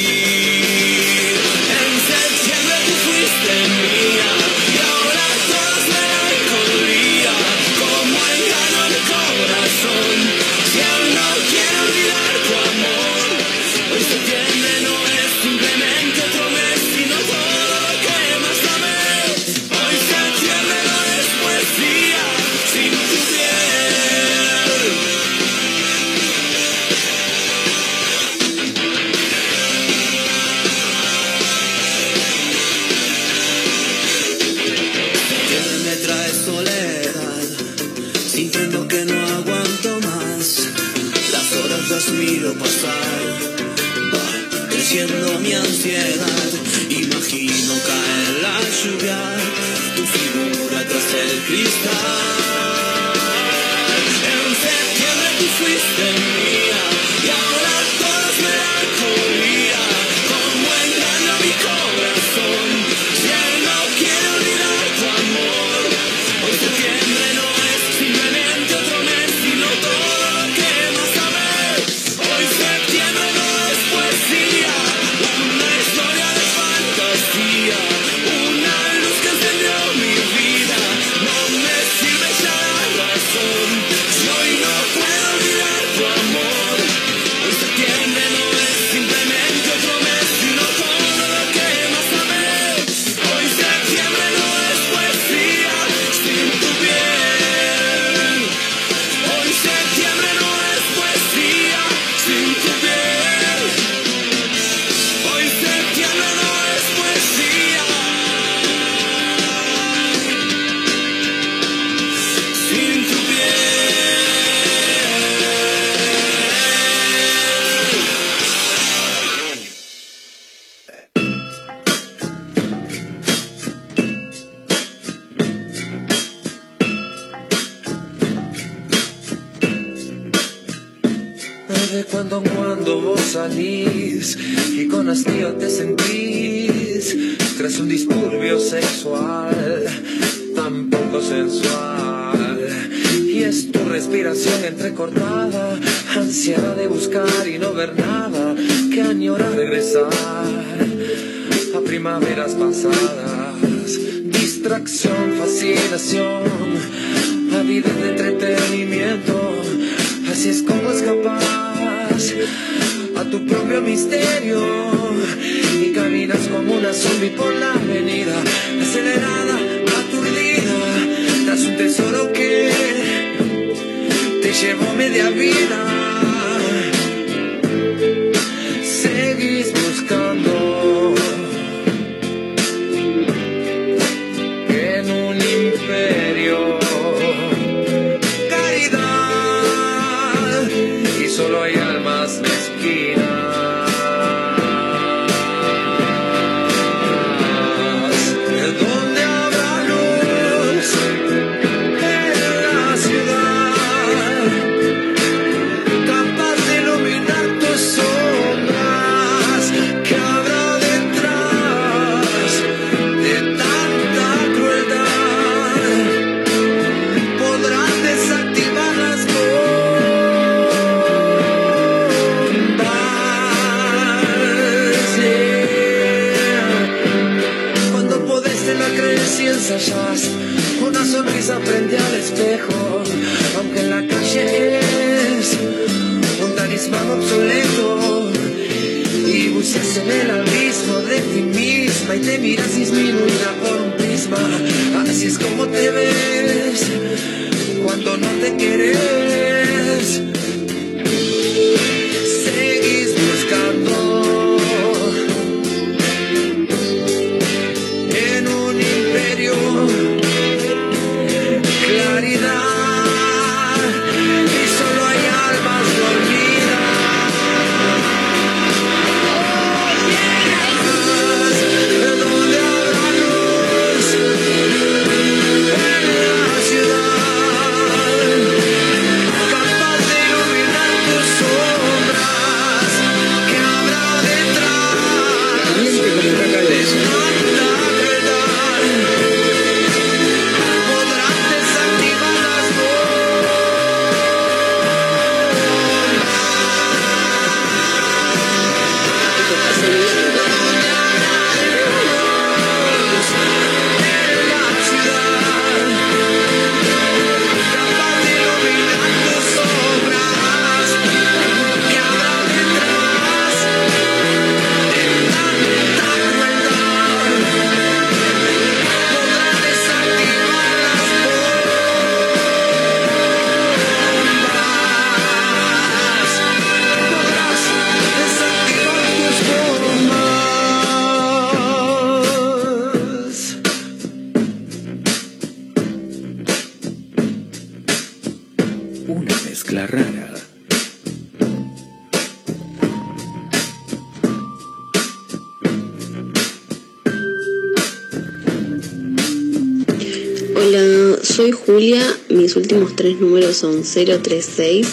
Julia, mis últimos tres números son 036.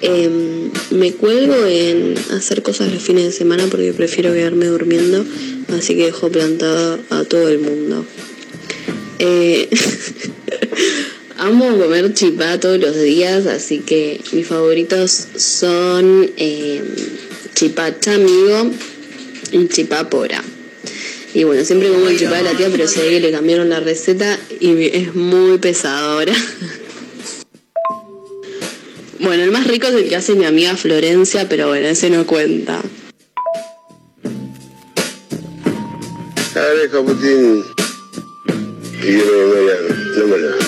Em, me cuelgo en hacer cosas los fines de semana porque prefiero quedarme durmiendo, así que dejo plantada a todo el mundo. Eh, amo comer chipá todos los días, así que mis favoritos son em, chipá y chipá pora. Y bueno, siempre como el chipá de la tía, pero sé que le cambiaron la receta y es muy pesado ahora. Bueno, el más rico es el que hace mi amiga Florencia, pero bueno, ese no cuenta. Dale, Caputín. Y no no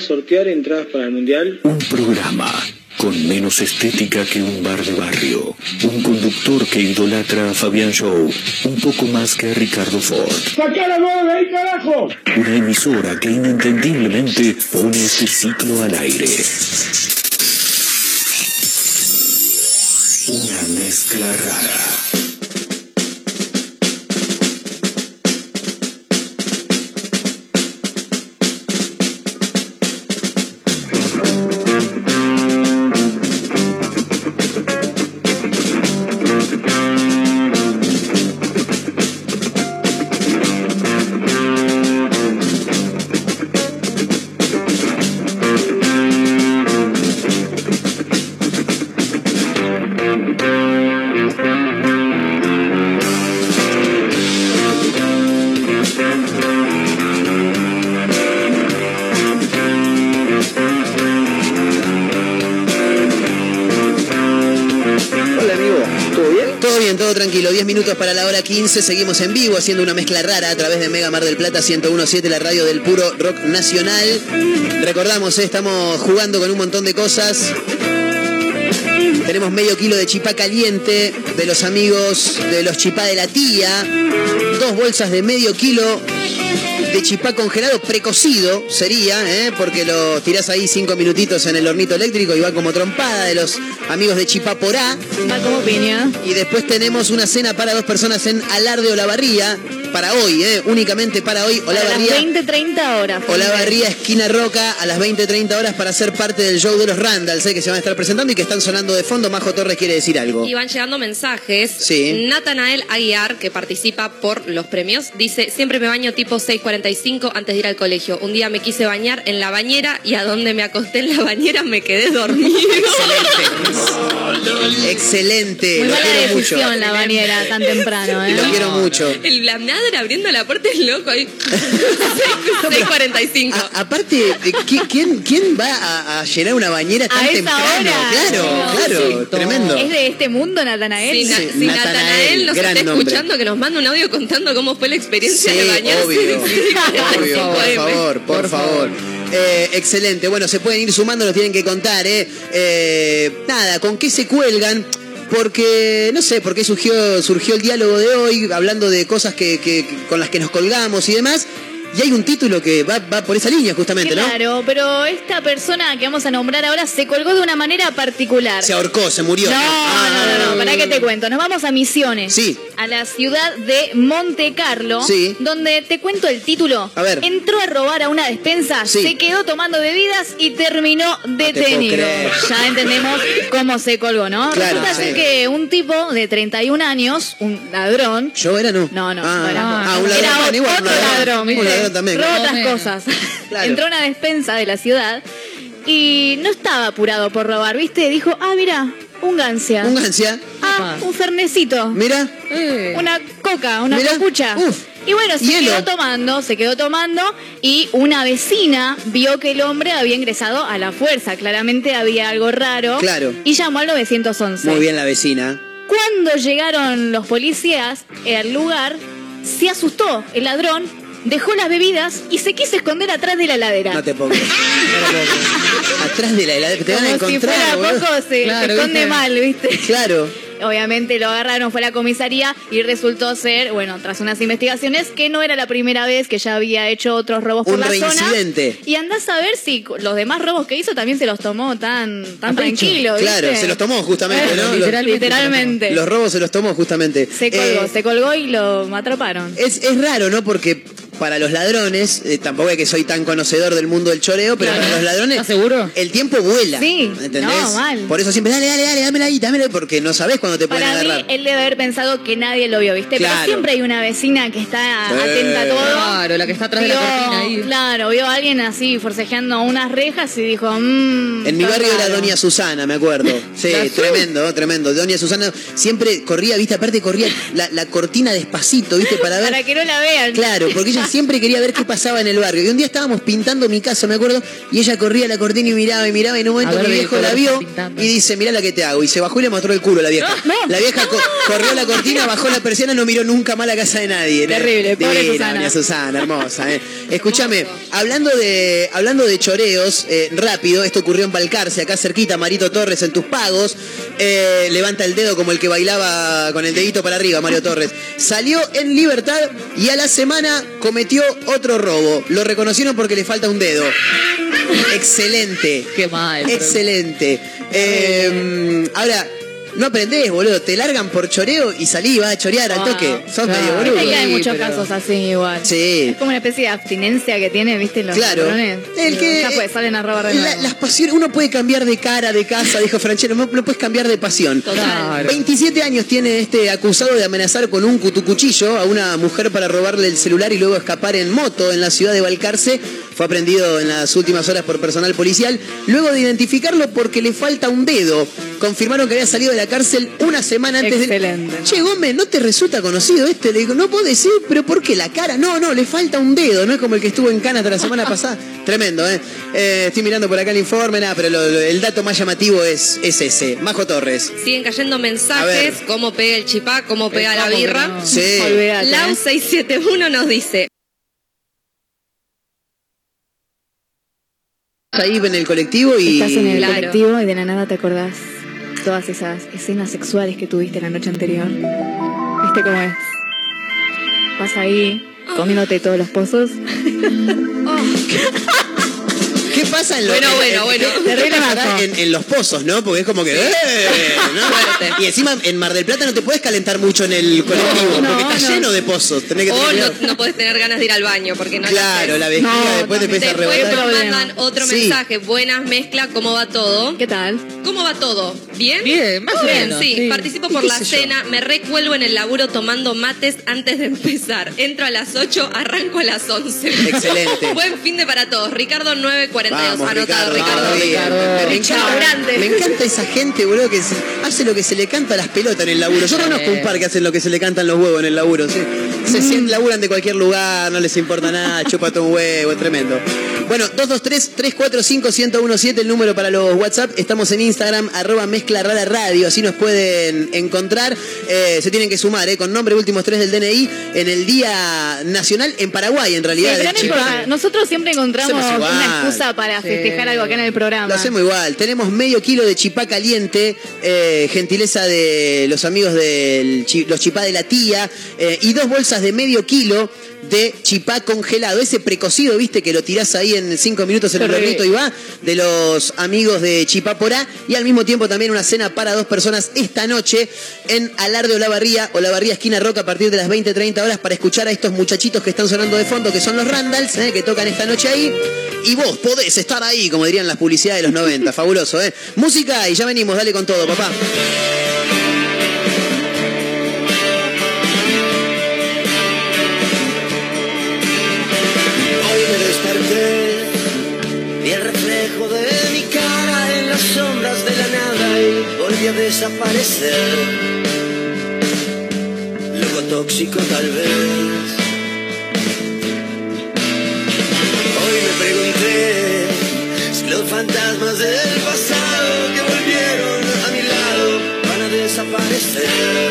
a sortear entradas para el Mundial. Un programa con menos estética que un bar de barrio. Un conductor que idolatra a Fabián Show. Un poco más que a Ricardo Ford. ¡Sacá la mano de ahí, carajo! Una emisora que inentendiblemente pone este ciclo al aire. Una mezcla rara. Hola amigo, ¿todo bien? Todo bien, todo tranquilo. 10 minutos para la hora 15, seguimos en vivo haciendo una mezcla rara a través de Mega Mar del Plata 1017, la radio del puro rock nacional. Recordamos, eh, estamos jugando con un montón de cosas. Tenemos medio kilo de chipá caliente de los amigos de los chipá de la tía. Dos bolsas de medio kilo de chipá congelado precocido sería, ¿eh? porque lo tirás ahí cinco minutitos en el hornito eléctrico y va como trompada de los amigos de Chipá Porá. Va como piña. Y después tenemos una cena para dos personas en Alarde Olavarría, para hoy, ¿eh? únicamente para hoy. Para las Olavarría, 20, 30 horas. Olavarría, esquina Roca, a las 20-30 horas para ser parte del show de los Randalls, ¿eh? que se van a estar presentando y que están sonando de fondo. Majo Torres quiere decir algo. Y van llegando mensajes. Sí. Natanael Aguiar, que participa por los premios, dice, siempre me baño tipo 6.45 antes de ir al colegio. Un día me quise bañar en la bañera y a donde me acosté en la bañera me quedé dormido. Excelente, Muy lo mala quiero mucho. decisión la bañera tan temprano, ¿eh? Lo quiero mucho. El blamnader abriendo la puerta es loco ahí. 6.45. A- aparte, ¿qui- ¿quién, quién va a, a llenar una bañera tan A esa temprano? hora. Claro, No, claro, tremendo. ¿Es de este mundo, Natanael? Si, Na- Sí, si Natanael, Natanael nos está nombre. escuchando, que nos manda un audio contando cómo fue la experiencia Sí, de bañarse. obvio, obvio, por 6.45 favor, por favor. Eh, excelente, bueno, se pueden ir sumando, nos tienen que contar, ¿eh? Eh, Nada, ¿con qué se cuelgan? Porque, no sé, por qué surgió, surgió el diálogo de hoy, hablando de cosas que, con las que nos colgamos y demás. Y hay un título que va, va por esa línea, justamente, ¿no? Claro, pero esta persona que vamos a nombrar ahora se colgó de una manera particular. Se ahorcó, se murió. No, no, no, no, para que te cuento. Nos vamos a Misiones. Sí. A la ciudad de Monte Carlo. Sí. Donde te cuento el título. A ver. Entró a robar a una despensa, Sí. se quedó tomando bebidas y terminó puedo detenido. Ya entendemos cómo se colgó, ¿no? Claro, Resulta sí. ser que un tipo de 31 años, un ladrón. ¿Yo era no? No, no, Ah, no era ah, un ladrón Era también, igual, otro un ladrón. ladrón, O otras menos. cosas. Claro. Entró a una despensa de la ciudad y no estaba apurado por robar, ¿viste? Dijo, ah, mira, un gancia. Un gancia. Ah, un fernecito. Mira. Eh. Una coca, una Mirá. copucha. Uf. Y bueno, se Hielo. quedó tomando, se quedó tomando y una vecina vio que el hombre había ingresado a la fuerza. Claramente había algo raro. Claro. Y llamó al 911. Muy bien la vecina. Cuando llegaron los policías al lugar, se asustó el ladrón, dejó las bebidas y se quiso esconder atrás de la ladera. No te pongo. Atrás de la heladera. Te van a Como si encontrar. fuera poco, se, Claro, se esconde ¿viste? mal, ¿viste? Claro. Obviamente lo agarraron, fue a la comisaría y resultó ser, bueno, tras unas investigaciones, que no era la primera vez que ya había hecho otros robos por Un la reincidente. zona. Y andás a ver si los demás robos que hizo también se los tomó tan, tan tranquilo, ¿viste? Claro, se los tomó justamente, ¿no? Literalmente. Los robos se los tomó justamente. Se colgó, Eh, se colgó y lo atraparon. Es, es raro, ¿no? Porque para los ladrones, eh, tampoco es que soy tan conocedor del mundo del choreo, pero Claro. para los ladrones. ¿Estás seguro? El tiempo vuela. Sí, ¿Entendés? no, mal. Por eso siempre, dale, dale, dale, dámela ahí, dámela ahí, porque no sabés cuándo te pueden Para mí, agarrar. él debe haber pensado que nadie lo vio, ¿viste? Claro. Pero siempre hay una vecina que está Sí. atenta a todo. Claro, la que está atrás de la Vio- cortina ahí. Claro, vio a alguien así forcejeando unas rejas y dijo, mmm. En mi barrio era Doña Susana, me acuerdo. Sí, tremendo, tremendo. Doña Susana siempre corría, viste, aparte corría la, la cortina despacito, viste, para ver. Para que no la vean. Claro, porque ella siempre quería ver qué pasaba en el barrio. Y un día estábamos pintando mi casa, me acuerdo, y ella corría a la cortina y miraba y miraba, y en un momento ver mi viejo la vio y dice, mirá la que te hago. Y se bajó y le mostró el culo a la vieja. La vieja co- corrió la cortina, bajó la persiana, no miró nunca más la casa de nadie. Terrible, pobre Susana. doña Susana, hermosa. eh. Escúchame, hablando de, hablando de choreos, eh, rápido, esto ocurrió en Balcarce, acá cerquita, Marito Torres en tus pagos. Eh, levanta el dedo como el que bailaba con el dedito para arriba, Mario Torres. Salió en libertad y a la semana cometió otro robo. Lo reconocieron porque le falta un dedo. Excelente. Qué mal. Excelente. Eh, ahora, no aprendés, boludo. Te largan por choreo y salí, vas a chorear al Ah, toque. Sos claro. medio boludo. Hay muchos pero- casos así igual. Sí. Es como una especie de abstinencia que tiene, viste, los Claro. ladrones. El que- Ya pues, salen a robar de La- nuevo. las pasiones, uno puede cambiar de cara, de casa, dijo Franchero, no, no puedes cambiar de pasión. Total. 27 años tiene este acusado de amenazar con un cutucuchillo a una mujer para robarle el celular y luego escapar en moto en la ciudad de Balcarce. Fue aprendido en las últimas horas por personal policial. Luego de identificarlo porque le falta un dedo. Confirmaron que había salido de la cárcel una semana antes de. Excelente. Che, Gómez, ¿no te resulta conocido este? Le digo, no puedo decir, pero ¿por qué la cara? No, no, le falta un dedo, no es como el que estuvo en Cana hasta la semana pasada. Tremendo, ¿eh? Eh, Estoy mirando por acá el informe, nada, pero lo- lo- el dato más llamativo es, es ese. Majo Torres. Siguen cayendo mensajes, cómo pega el chipá, cómo pega la ¿Cómo que birra. no? Sí. Olvídate, ¿eh? Lau 671 nos dice, Ahí en el colectivo y. Estás en el Claro. colectivo y de la nada te acordás todas esas escenas sexuales que tuviste la noche anterior. ¿Viste cómo es? Vas ahí comiéndote todos los pozos. ¿Qué pasa en los Bueno, en- bueno, en- bueno. ¿qué Terrible pasará majo. en, en los pozos, ¿no? Porque es como que. ¡eh! Y encima en Mar del Plata no te puedes calentar mucho en el colectivo, No, porque está no. lleno de pozos. Tenés que tener o cuidado. no, no podés tener ganas de ir al baño porque no lo Claro, haces. la vejiga No, después te empieza a Después rebotar. problema. mandan otro Sí. mensaje. Buenas mezcla, ¿cómo va todo? ¿Qué tal? ¿Cómo va todo? ¿Bien? Bien, más o Bien, menos, sí. sí. Participo ¿Y por la cena, me recuelvo en el laburo tomando mates antes de empezar. Entro a las 8, arranco a las 11. Excelente. Buen fin de para todos. Ricardo 942. Vamos, Anotado, Ricardo, Ricardo. vamos, Ricardo. Me, encanta, grande. me encanta esa gente, boludo, que se- hace lo que se le canta a las pelotas en el laburo. Yo conozco un par que hacen lo que se le cantan los huevos en el laburo. ¿sí? Se sienten, laburan de cualquier lugar, no les importa nada, chupa todo un huevo, es tremendo. Bueno, 223-345-1017, el número para los WhatsApp. Estamos en Instagram, arroba mezcla rara radio, así nos pueden encontrar. Eh, se tienen que sumar, eh, con nombre últimos tres del DNI, en el Día Nacional en Paraguay, en Sí, realidad. pero no importa. Nosotros siempre encontramos una excusa para festejar algo acá en el programa. Lo hacemos igual. Tenemos medio kilo de chipá caliente, eh, gentileza de los amigos de los chipá de la tía, eh, y dos bolsas de medio kilo de chipá congelado. Ese precocido, viste, que lo tirás ahí en cinco minutos en el hornito y va, de los amigos de Chipá Porá. Y al mismo tiempo también una cena para dos personas esta noche en Alarde Olavarría, Olavarría Esquina Roca, a partir de las 20-30 horas para escuchar a estos muchachitos que están sonando de fondo, que son los Randalls, eh, que tocan esta noche ahí. Y vos podés estar ahí, como dirían las publicidades de los 90. Fabuloso, ¿eh? Música y ya venimos, dale con todo, papá. A desaparecer. Loco tóxico tal vez. Hoy me pregunté si los fantasmas del pasado que volvieron a mi lado van a desaparecer.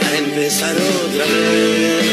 Para empezar otra vez.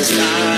Deja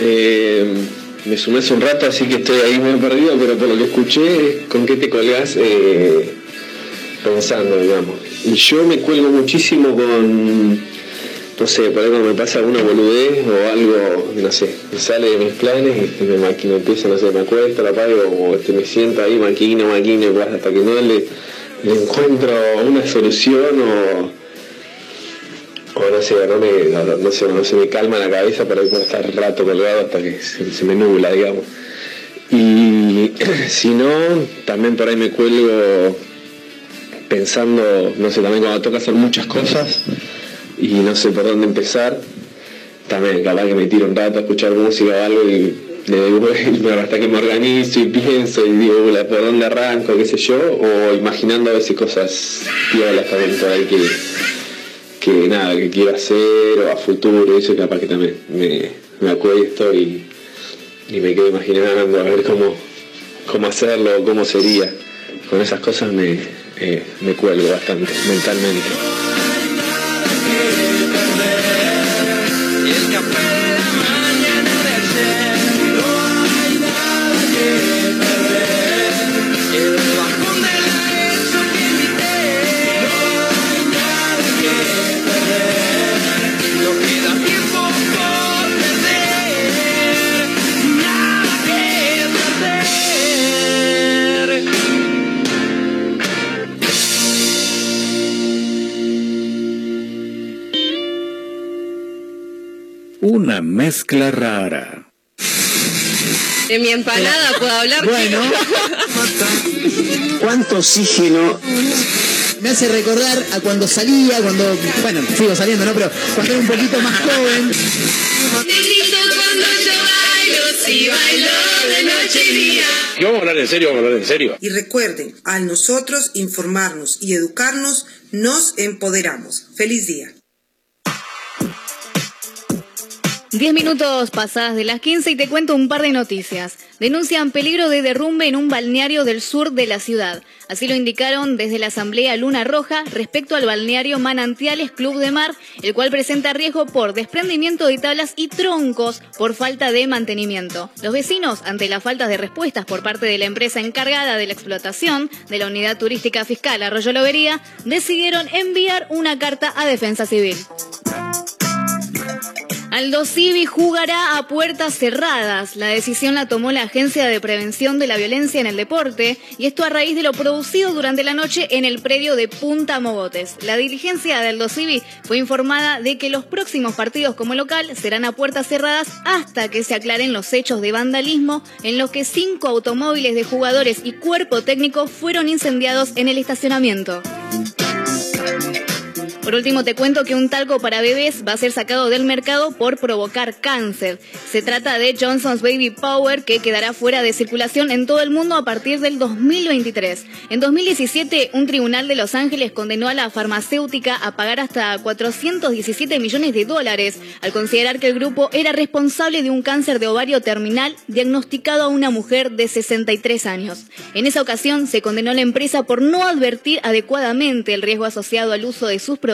Eh, me sumé hace un rato, así que estoy ahí medio perdido, pero por lo que escuché, ¿con qué te colgás? Eh, pensando, digamos. yo me cuelgo muchísimo con, no sé, por ahí me pasa alguna boludez o algo, no sé, me sale de mis planes y me, maquino, empiezo, no sé, me acuesto, la apago o este, me siento ahí, maquino, maquino, hasta que no le encuentro una solución o, o no me, no, no no se me calma la cabeza para ir estar rato colgado hasta que se, me nubla, digamos. Y si no, también por ahí me cuelgo pensando, no sé, también cuando toca hacer muchas cosas y no sé por dónde empezar, también capaz que me tiro un rato a escuchar música o algo y le doy hasta que me organizo y pienso y digo por dónde arranco, qué sé yo, o imaginando a veces cosas piolas también por ahí que, que nada, que quiero hacer o a futuro, eso capaz que también me, me acuesto y, y me quedo imaginando a ver cómo, cómo hacerlo, cómo sería. Con esas cosas me, eh, me cuelgo bastante mentalmente. Una mezcla rara. De mi empanada puedo hablar. Bueno. ¿Cuánto oxígeno? Me hace recordar a cuando salía, cuando, bueno, sigo saliendo, ¿no? Pero cuando era un poquito más joven. Te grito cuando yo bailo, si bailo de noche y día. Y vamos a hablar en serio, vamos a hablar en serio. Y recuerden, al nosotros informarnos y educarnos, nos empoderamos. Feliz día. 10 minutos pasadas de las 15 y te cuento un par de noticias. Denuncian peligro de derrumbe en un balneario del sur de la ciudad. Así lo indicaron desde la Asamblea Luna Roja respecto al balneario Manantiales Club de Mar, el cual presenta riesgo por desprendimiento de tablas y troncos por falta de mantenimiento. Los vecinos, ante la falta de respuestas por parte de la empresa encargada de la explotación de la unidad turística fiscal Arroyo Lobería, decidieron enviar una carta a Defensa Civil. Aldo Civi jugará a puertas cerradas. La decisión la tomó la Agencia de Prevención de la Violencia en el Deporte y esto a raíz de lo producido durante la noche en el predio de Punta Mogotes. La dirigencia de Aldo Civi fue informada de que los próximos partidos como local serán a puertas cerradas hasta que se aclaren los hechos de vandalismo en los que cinco automóviles de jugadores y cuerpo técnico fueron incendiados en el estacionamiento. Por último, te cuento que un talco para bebés va a ser sacado del mercado por provocar cáncer. Se trata de Johnson's Baby Power, que quedará fuera de circulación en todo el mundo a partir del 2023. En 2017, un tribunal de Los Ángeles condenó a la farmacéutica a pagar hasta 417 millones de dólares al considerar que el grupo era responsable de un cáncer de ovario terminal diagnosticado a una mujer de 63 años. En esa ocasión, se condenó a la empresa por no advertir adecuadamente el riesgo asociado al uso de sus productos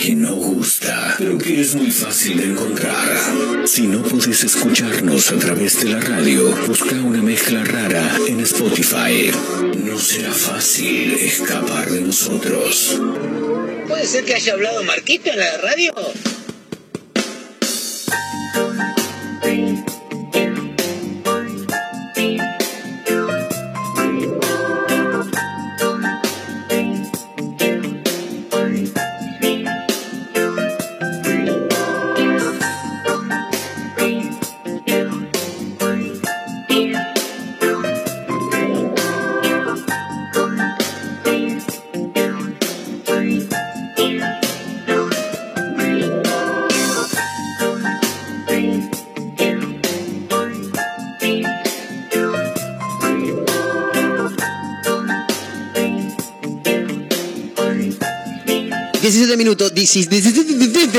Que no gusta, pero que es muy fácil de encontrar. Si no puedes escucharnos a través de la radio, busca una mezcla rara en Spotify. No será fácil escapar de nosotros. ¿Puede ser que haya hablado Marquito en la radio? Minutos,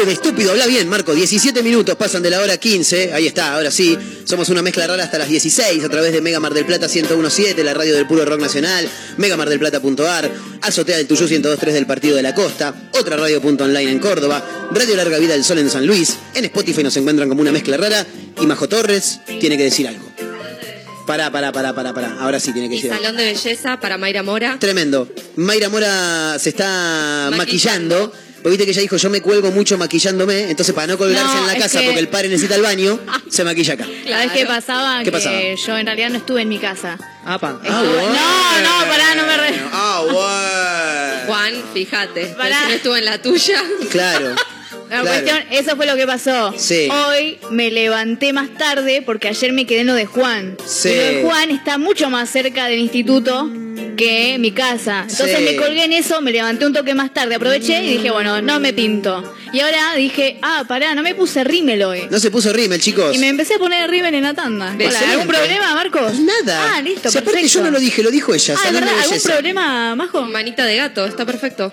estúpido, habla bien, Marco. 17 minutos pasan de la hora 15. Ahí está, ahora sí. Somos una mezcla rara hasta las 16 a través de Mega Mar del Plata 1017, la radio del puro rock nacional, megamardelplata.ar, Azotea del Tuyú 1023 del Partido de la Costa, otra radio.online en Córdoba, Radio Larga Vida del Sol en San Luis. En Spotify nos encuentran como una mezcla rara. Y Majo Torres tiene que decir algo. Pará, pará, pará, pará, pará. Ahora sí tiene que algo. salón de belleza para Mayra Mora. Tremendo. Mayra Mora se está maquillando. Porque viste que ella dijo, yo me cuelgo mucho maquillándome, entonces para no colgarse No, en la casa que- porque el padre necesita el baño, se maquilla acá. ¿Sabes qué pasaba? ¿Qué que pasaba? yo en realidad no estuve en mi casa. Apa. Ah, Estuve- No, no, pará, no me re... Ah, Juan, fíjate. Pará. Si no estuvo en la tuya. Claro. La Claro. cuestión, eso fue lo que pasó. Sí. Hoy me levanté más tarde porque ayer me quedé en lo de Juan. Sí. Y lo de Juan está mucho más cerca del instituto que mi casa. Entonces Sí. me colgué en eso, me levanté un toque más tarde, aproveché y dije, bueno, no me pinto. Y ahora dije, ah, pará, no me puse rímel hoy. No se puso rímel, chicos. Y me empecé a poner rímel en la tanda. Hola. ¿Algún problema, Marcos? Nada. Ah, listo, Si aparte perfecto. yo no lo dije, lo dijo ella. Ah. ¿Algún belleza. problema, Majo? Manita de gato, está perfecto.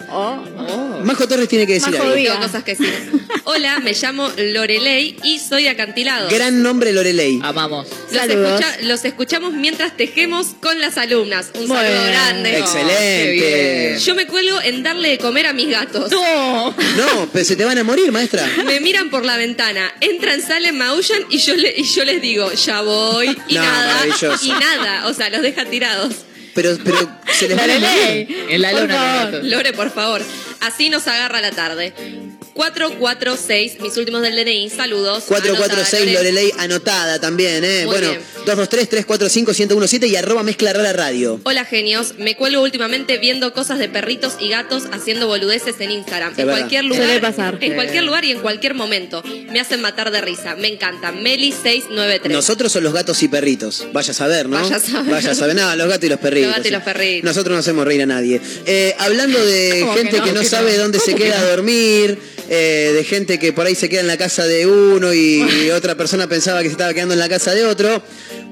Majo Torres tiene que decir Majo algo. Tengo cosas que decir. Hola, me llamo Lorelei y soy de acantilado. Gran nombre Lorelei. Amamos. Los, escucha- los escuchamos mientras tejemos con las alumnas. Un Bueno. Grande. Excelente. Yo me cuelgo en darle de comer a mis gatos. No. No, pero se te van a morir, maestra. Me miran por la ventana, entran, salen, maullan y yo, le- y yo les digo, ya voy y No, nada. Y nada, o sea, los deja tirados. Pero, pero se les van a. En la gato. Lore, por favor. Así nos agarra la tarde. 446, mis últimos del DNI, saludos. 446 Anotada, Lore. Lorelei anotada también, ¿eh? Muy bueno, bien. 223-345-1017 y arroba mezcla rara radio. Hola genios, me cuelgo últimamente viendo cosas de perritos y gatos haciendo boludeces en Instagram. Es en verdad. cualquier lugar. Pasar. En cualquier lugar y en cualquier momento. Me hacen matar de risa. Me encanta. Meli693. Nosotros son los gatos y perritos. Vaya a saber, ¿no? Vaya a saber. Vaya a saber. No, los gatos y los perritos. Los gatos y los perritos. Nosotros no hacemos reír a nadie. Eh, hablando de ¿Cómo que gente no? que no, sabe no. dónde se ¿Cómo que queda a dormir, eh, de gente que por ahí se queda en la casa de uno y otra persona pensaba que se estaba quedando en la casa de otro.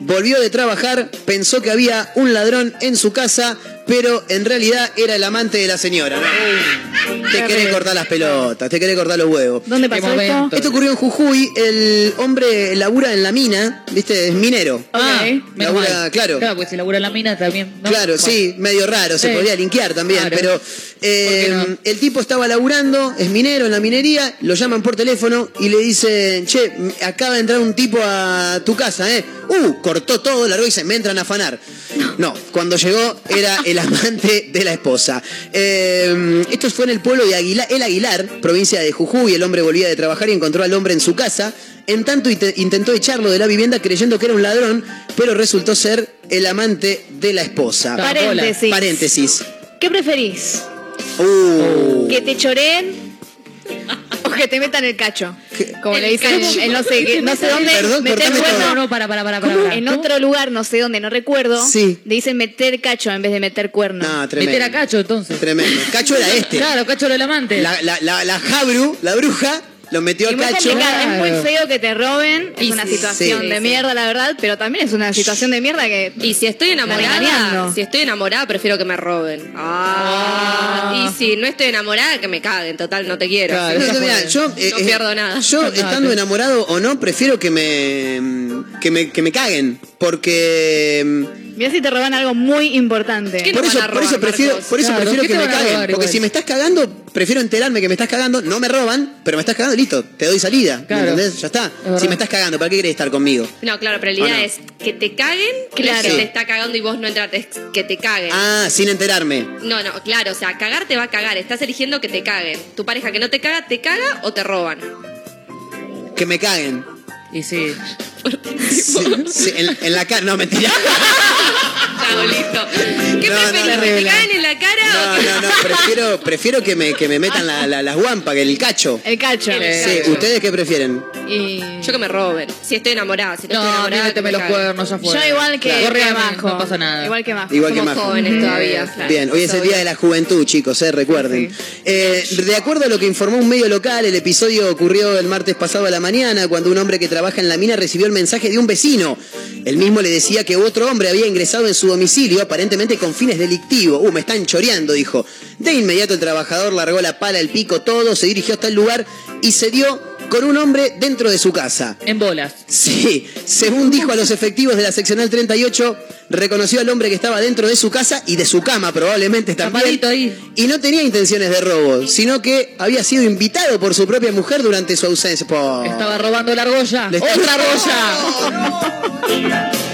Volvió de trabajar, pensó que había un ladrón en su casa, pero en realidad era el amante de la señora. ¿no? Te querés cortar las pelotas, te querés cortar los huevos. ¿Dónde pasó esto? Esto ocurrió en Jujuy, el hombre labura en la mina, ¿viste? Es minero. Ah, menos Labura, claro. Claro, pues si labura en la mina también. ¿no? Claro, Bueno. sí, medio raro, se Sí. podría linkear también, Claro. pero eh, el tipo estaba laburando, es minero en la minería, lo llaman por teléfono y le dicen, che, acaba de entrar un tipo a tu casa, ¿eh? Uh, cortó todo, largó y se me entran a afanar. No, cuando llegó era el amante de la esposa. Eh, esto fue en el pueblo de Aguilar, El Aguilar, provincia de Jujuy, el hombre volvía de trabajar y encontró al hombre en su casa. En tanto inte- intentó echarlo de la vivienda creyendo que era un ladrón, pero resultó ser el amante de la esposa. Paréntesis. Paréntesis. ¿Qué preferís? Uh. ¿Que te choreen o que te metan el cacho? Como le dicen cacho. en no sé, qué- no sé dónde, Perdón, meter cuerno. No, no, para, para, para, para. para. En otro lugar, no sé dónde, no recuerdo, Sí. le dicen meter cacho en vez de meter cuerno. No, tremendo. Meter a Cacho entonces. Tremendo. Cacho era este. Claro, Cacho era el amante. La, la, la, la Jabru, la bruja, lo metió Y muy Cacho. complicado, es muy feo que te roben, es Y una situación sí, de sí. mierda, la verdad, pero también es una situación de mierda que... Y si estoy enamorada, si estoy enamorada, prefiero que me roben. Ah. Y si no estoy enamorada, que me caguen. Total, no te quiero. Claro. No, yo, eh, No eh, pierdo nada. Yo, estando enamorado o no, prefiero que me, que me, que me caguen. Porque. Mirá si te roban algo muy importante. ¿Qué Por eso, por eso prefiero, por eso Claro, prefiero ¿qué que te me caguen. porque igual? si me estás cagando, prefiero enterarme que me estás cagando. No me roban, pero me estás cagando, listo. Te doy salida. ¿me Claro. ¿Entendés? Ya está. Si me estás cagando, ¿para qué querés estar conmigo? No, claro, pero la idea es que te caguen, Claro. que Sí. te está cagando y vos no entraste, es que te caguen. Ah, sin enterarme. No, no, claro, o sea, cagar te va a cagar, estás eligiendo que te caguen. Tu pareja que no te caga, te caga o te roban. Que me caguen. Y sí. Sí, sí, en, en la cara. No, mentira. Listo. ¿Qué No, no, preferís? no, ¿Que te no. caguen en la cara o No, que no, no. Prefiero, prefiero que, me, que me metan la- la- las guampas, que el cacho. El cacho. El Sí, cacho. ¿ustedes qué prefieren? Y... Yo que me roben. Si estoy enamorada, si no, No, estoy enamorada. que me los cuernos ya fue. Yo igual que, Corre que a mí, Majo. no pasa nada. Igual que Majo. Igual que Somos Majo. jóvenes todavía. claro. Bien, hoy es el Día de la Juventud, chicos, eh, recuerden. Eh, de acuerdo a lo que informó un medio local, el episodio ocurrió el martes pasado a la mañana, cuando un hombre que trabaja en la mina recibió el mensaje de un vecino. El mismo le decía que otro hombre había ingresado en su domicilio, aparentemente con fines delictivos. Uh, me están choreando, dijo. De inmediato el trabajador largó la pala, el pico, todo, se dirigió hasta el lugar y se dio con un hombre dentro de su casa. En bolas. Sí, según dijo a los efectivos de la seccional 38, reconoció al hombre que estaba dentro de su casa y de su cama probablemente también. Ahí. Y no tenía intenciones de robo, sino que había sido invitado por su propia mujer durante su ausencia. Estaba robando la argolla. ¡Otra argolla!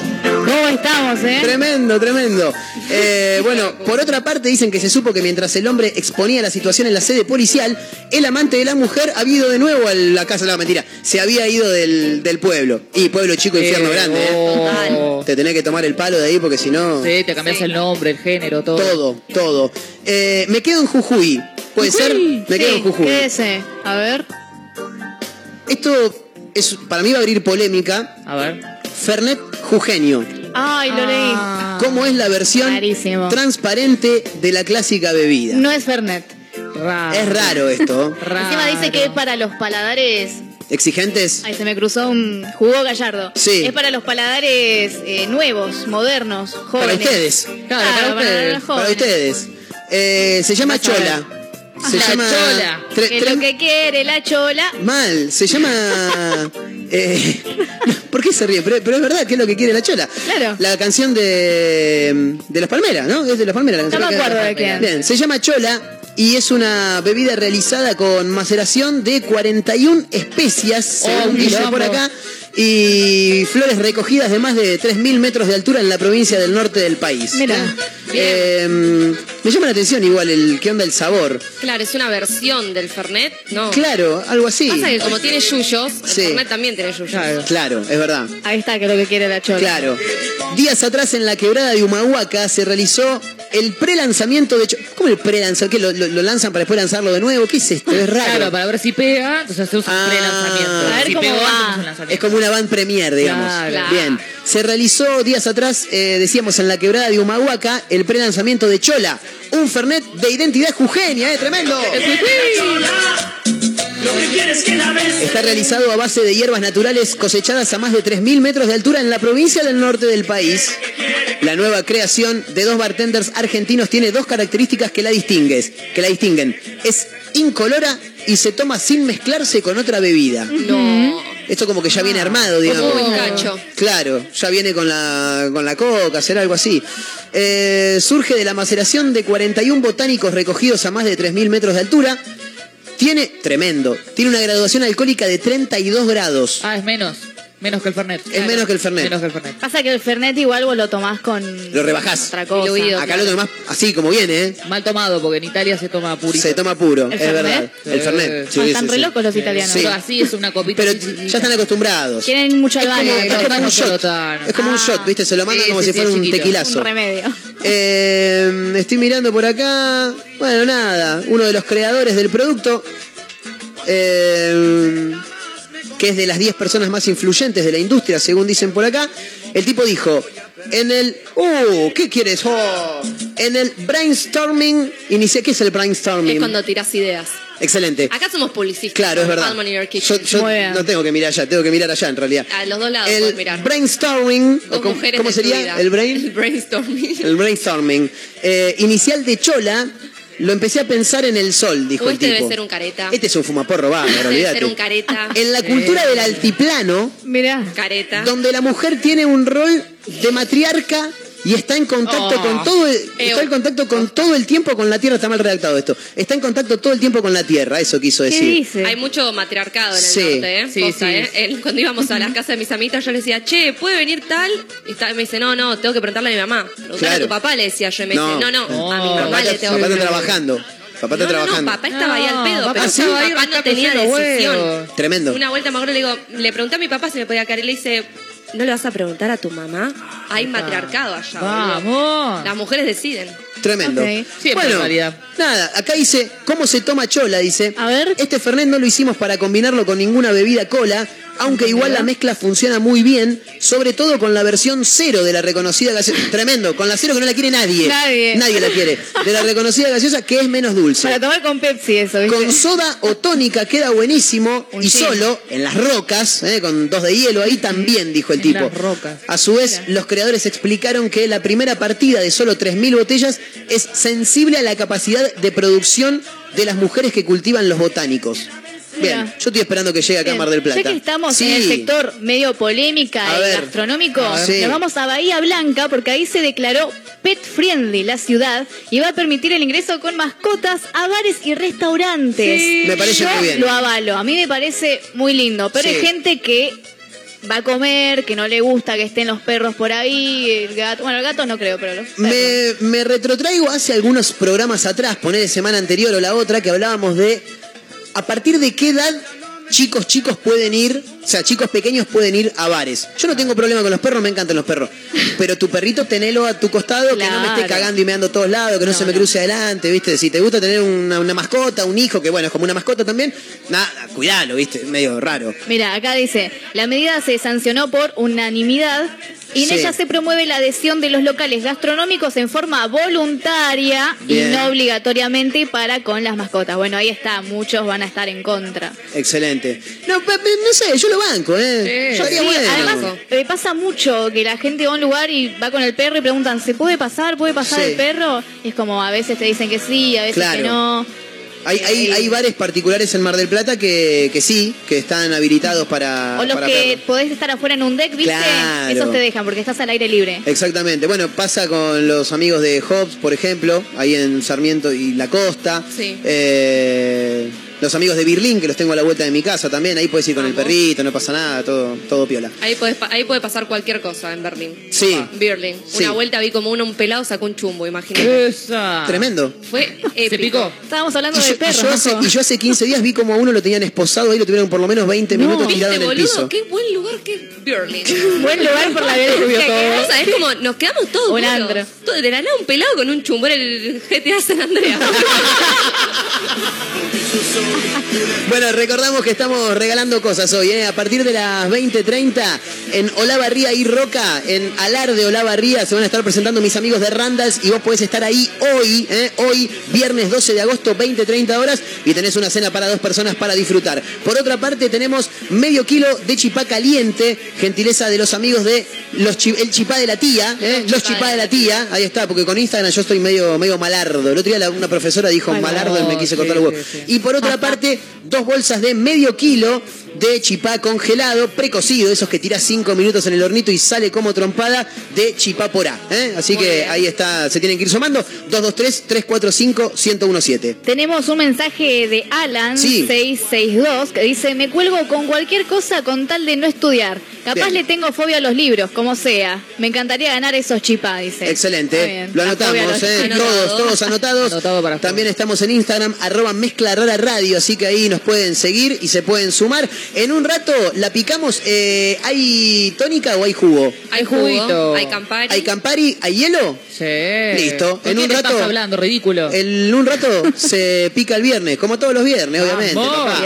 ¿Cómo estamos, eh? Tremendo, tremendo. Eh, bueno, por otra parte dicen que se supo que mientras el hombre exponía la situación en la sede policial, el amante de la mujer había ido de nuevo a la casa, no, mentira, se había ido del, del pueblo. Y pueblo chico, infierno Eh, grande, ¿eh? oh. Te tenés que tomar el palo de ahí porque si no... Sí, te cambias el nombre, el género, todo. Todo, todo. Eh, me quedo en Jujuy. ¿Puede ser? Me quedo en Jujuy. Quédese. A ver. Esto es, para mí va a abrir polémica. A ver. Fernet Jujeño. Ay, lo leí. ¿Cómo es la versión Rarísimo. transparente de la clásica bebida? No es Fernet. Raro. Es raro esto. Encima dice que es para los paladares. ¿Exigentes? Ahí se me cruzó un jugo gallardo. Sí. Es para los paladares eh, nuevos, modernos, jóvenes. Para ustedes. Claro, para ustedes. Para ustedes. Eh, se llama. Chola. Se La llama. Chola. tre- tre- lo que quiere la chola. Mal, se llama. eh, ¿Por qué se ríe? Pero, pero es verdad que es lo que quiere la chola. Claro. La canción de. de las palmeras, ¿no? Es de las palmeras la No canción. me que- acuerdo de quién. Bien, se llama chola y es una bebida realizada con maceración de 41 especias, según un dice por acá, y flores recogidas de más de 3.000 metros de altura en la provincia del norte del país. Mira. Eh, me llama la atención igual el qué onda el sabor. Claro, es una versión del Fernet, ¿no? Claro, algo así. Pasa que como tiene yuyos, el Sí. Fernet también tiene yuyos. Claro, es verdad. Ahí está, que es lo que quiere la chola. Claro. Días atrás en la quebrada de Humahuaca se realizó el prelanzamiento de... ¿Cómo el prelanzamiento? ¿Qué? Lo, lo- lo lanzan para después lanzarlo de nuevo? ¿Qué es esto? Es raro. Claro, para ver si pega, entonces hacemos un Ah. pre-lanzamiento. A ver si cómo pegó, va. hacemos un lanzamiento. Es como una van premier, digamos. Claro. Bien. Se realizó días atrás, eh, decíamos, en la quebrada de Humahuaca, el prelanzamiento de Chola. Un Fernet de identidad jujeña, ¿eh? Tremendo. Está realizado a base de hierbas naturales cosechadas a más de 3.000 metros de altura en la provincia del norte del país. La nueva creación de dos bartenders argentinos tiene dos características que la, distingues, que la distinguen. Es incolora y se toma sin mezclarse con otra bebida. No. Esto como que ya viene armado, digamos. Como un cacho. Claro, ya viene con la, con la coca, será algo así. Eh, surge de la maceración de 41 botánicos recogidos a más de 3.000 metros de altura. Tiene, tremendo, tiene una graduación alcohólica de 32 grados. Ah, es menos. Menos que el Fernet. Es menos que el Fernet. Menos que el Fernet. Pasa que el Fernet igual vos lo tomás con Lo rebajás. otra cosa. Acá lo tomás así como viene, ¿eh? Mal tomado, porque en Italia se toma purito. Se toma puro, ¿El es Fernet? verdad. El Fernet. Ah, sí, están sí, re sí. locos los italianos. Sí. Así es una copita. Pero ya están acostumbrados. Quieren mucho Es al como, baño. es como un shot. Es como un shot, ¿viste? Se lo mandan Sí, como sí, si sí, fuera un chiquito. tequilazo. Un remedio. Eh, estoy mirando por acá. Bueno, nada. Uno de los creadores del producto. eh, que es de las 10 personas más influyentes de la industria, según dicen por acá. El tipo dijo, en el... ¡Uh! ¿Qué quieres? Oh, en el brainstorming... Inicia, ¿Qué es el brainstorming? Es cuando tiras ideas. Excelente. Acá somos publicistas. Claro, es verdad. Yo, yo no tengo que mirar allá, tengo que mirar allá en realidad. A los dos lados El mirar. brainstorming, o mujeres ¿cómo sería? El brain... El brainstorming. El brainstorming. Eh, inicial de Chola, lo empecé a pensar en el sol, dijo el este tipo. debe ser un careta. Este es un fumaporro, va, Debe olvídate. ser un careta. En la cultura del altiplano, Mirá. Careta. donde la mujer tiene un rol de matriarca y está en contacto Oh. con todo el, está en contacto con todo el tiempo con la tierra, está mal redactado esto. Está en contacto todo el tiempo con la tierra, eso quiso ¿Qué decir. dice? Hay mucho matriarcado en el Sí. norte, ¿eh? Sí, Posta, sí. ¿eh? El- cuando íbamos a las casas de mis amitas, yo le decía, che, ¿puede venir tal? Y está- me dice, no, no, tengo que preguntarle a mi mamá. Preguntarle Claro. a tu papá, le decía yo. Y me No. dice, no, no, No. a mi mamá Papá, le tengo papá que está preguntar. trabajando. Papá está no, no, no, trabajando. papá estaba ahí al pedo, papá pero estaba ahí papá no tenía decisión. huevos. Tremendo. Una vuelta me acuerdo, le digo, le pregunté a mi papá si me podía caer y le dice, ¿no le vas a preguntar a tu mamá? Hay matriarcado allá. Vamos. Las mujeres deciden. Tremendo. Ok. Siempre bueno, realidad. nada, acá dice, ¿cómo se toma chola? Dice, A ver. este Fernet no lo hicimos para combinarlo con ninguna bebida cola, aunque igual la mezcla funciona muy bien, sobre todo con la versión cero de la reconocida gaseosa. Tremendo, con la cero que no la quiere nadie. Nadie. Nadie la quiere. De la reconocida gaseosa que es menos dulce. Para tomar con Pepsi eso, ¿viste? Con soda o tónica queda buenísimo y solo en las rocas, eh, con dos de hielo ahí también, dijo el En tipo. las rocas. A su vez, los creadores explicaron que la primera partida de solo 3.000 botellas es sensible a la capacidad de producción de las mujeres que cultivan los botánicos. Bien, yo estoy esperando que llegue acá a. Mar del Plata. Ya que estamos Sí. en el sector medio polémica A y ver. gastronómico, A ver. Sí. nos vamos a Bahía Blanca porque ahí se declaró pet friendly la ciudad y va a permitir el ingreso con mascotas a bares y restaurantes. Sí. Me parece Yo muy bien. Lo avalo, a mí me parece muy lindo, pero hay gente que va a comer, que no le gusta que estén los perros por ahí, el gato, bueno, el gato no creo, pero los. Me, me retrotraigo hace algunos programas atrás, poner semana anterior o la otra, que hablábamos de a partir de qué edad chicos chicos pueden ir, o sea, chicos pequeños pueden ir a bares. Yo no tengo problema con los perros, me encantan los perros. Pero tu perrito tenelo a tu costado, que no me esté cagando y meando a todos lados, que no, se me cruce adelante, ¿viste? Si te gusta tener una, una mascota, un hijo, que bueno, es como una mascota también, nada, cuidalo, ¿viste? Medio raro. Mira, acá dice, la medida se sancionó por unanimidad y en Sí. ella se promueve la adhesión de los locales gastronómicos en forma voluntaria Bien. y no obligatoriamente para con las mascotas. Bueno, ahí está, muchos van a estar en contra. Excelente. No, no sé, yo lo banco, ¿eh? Sí. Yo haría Sí, bueno. además, me pasa mucho que la gente va a un lugar y va con el perro y preguntan, ¿se puede pasar? ¿Puede pasar Sí. el perro? Y es como, a veces te dicen que sí, a veces Claro. que no. Hay, hay, hay bares particulares en Mar del Plata que, que sí, que están habilitados para. O los para que perros. podés estar afuera en un deck, ¿viste? Claro. Esos te dejan porque estás al aire libre. Exactamente. Bueno, pasa con los amigos de Hobbs, por ejemplo, ahí en Sarmiento y La Costa. Sí. Eh, los amigos de Birlín, que los tengo a la vuelta de mi casa también. Ahí puedes ir con el perrito, no pasa nada, todo, todo piola. Ahí, podés pa- ahí puede pasar cualquier cosa en Berlín. Sí. Berlín. Sí. Una vuelta vi como uno, un pelado sacó un chumbo, imagínate. Esa. Tremendo. Fue épico. ¿Se picó? Estábamos hablando Y de yo, y perros. yo hace, y yo hace 15 días vi como a uno lo tenían esposado ahí, lo tuvieron por lo menos 20 No. minutos tirado ¿Viste, en el boludo? piso. Qué buen lugar que es Berlín. Buen lugar por la violencia. O sea, es como, nos quedamos todos Un. Todo- De la nada un pelado con un chumbo era el GTA San Andreas. Bueno, recordamos que estamos regalando cosas hoy, ¿eh? A partir de las 20.30 en Olavarría y Roca, en Alarde Olavarría, se van a estar presentando mis amigos de Randals y vos podés estar ahí hoy, ¿eh? Hoy, viernes 12 de agosto, 20.30 horas, y tenés una cena para dos personas para disfrutar. Por otra parte, tenemos medio kilo de chipá caliente, gentileza de los amigos de los chi- el chipá de la tía, ¿eh? Los chipá de la tía, ahí está, porque con Instagram yo estoy medio, medio malardo. El otro día la- una profesora dijo Ay, malardo y me quise sí, cortar los huevos. sí, sí. Y por otra parte, dos bolsas de medio kilo de chipá congelado, precocido, esos que tirás cinco minutos en el hornito y sale como trompada de chipá porá. ¿eh? Así Muy que bien. ahí está, se tienen que ir sumando. 223-345-1017. Tenemos un mensaje de Alan Sí. 662 que dice, me cuelgo con cualquier cosa con tal de no estudiar. Capaz Bien. le tengo fobia a los libros, como sea. Me encantaría ganar esos chipá, dice. Excelente, lo anotamos, ¿eh? todos, todos anotados. También estamos en Instagram, arroba mezcla rara radio, así que ahí nos pueden seguir y se pueden sumar. En un rato la picamos, eh, ¿hay tónica o hay jugo? Hay jugo, hay Campari. ¿Hay Campari? ¿Hay hielo? Sí. Listo. ¿Con En un quién rato. estás hablando, ridículo? En un rato se pica el viernes, como todos los viernes, obviamente. Papá.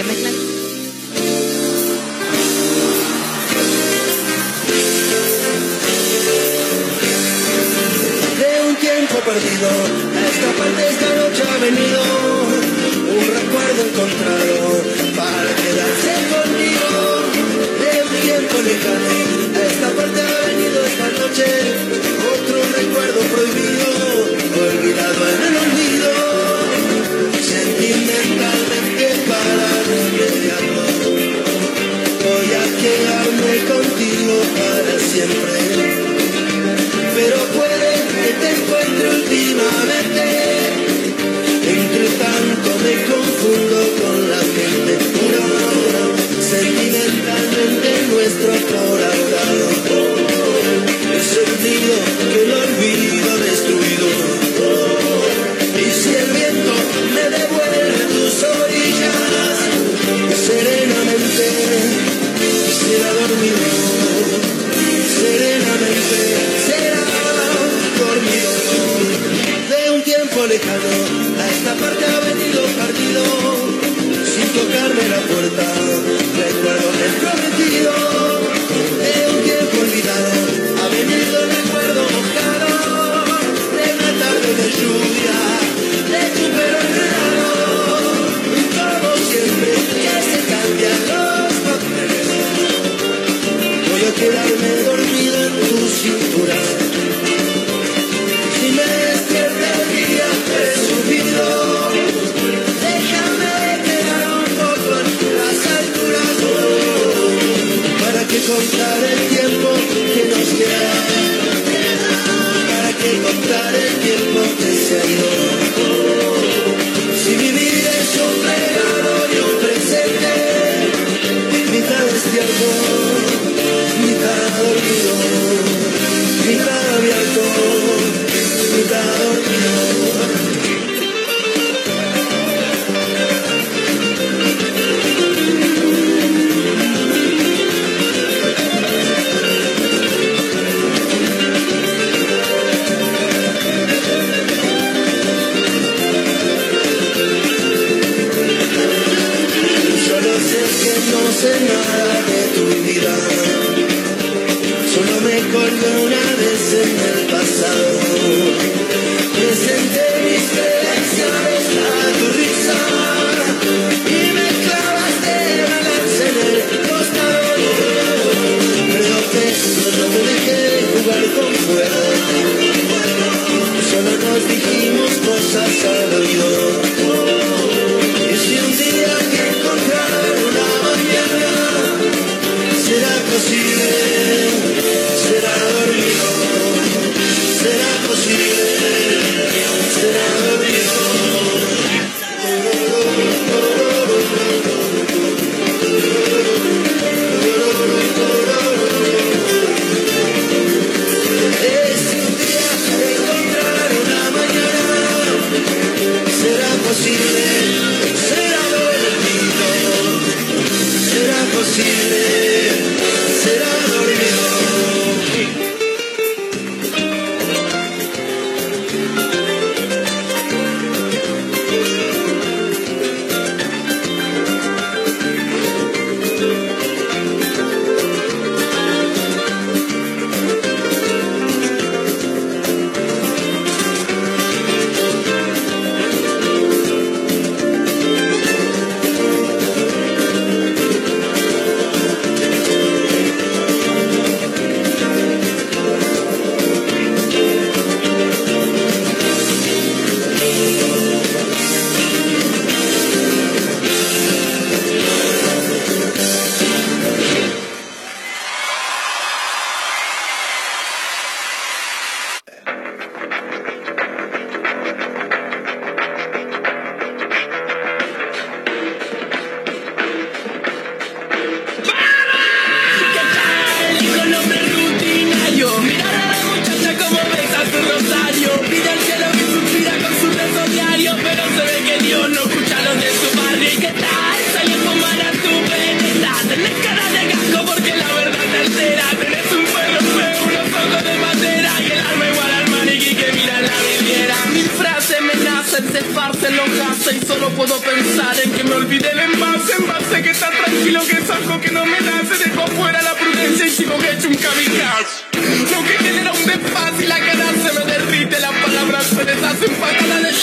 De un tiempo perdido. A esta parte esta noche ha venido tiempo lejano, a esta parte ha venido esta noche otro recuerdo prohibido, olvidado en el olvido. Sentimentalmente para remediarlo, voy a quedarme contigo para siempre pero puede que te encuentre últimamente. love. Contar el tiempo que nos queda. Para que contar el tiempo que se ha ido.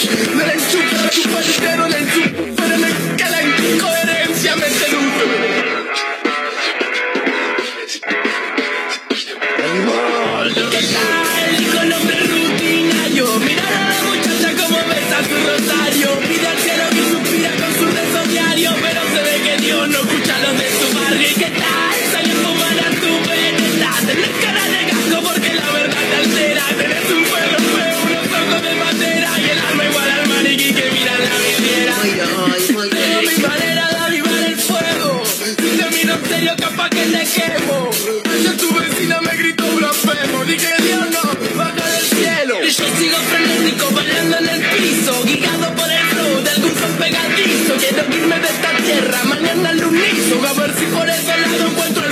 Let's lado encuentro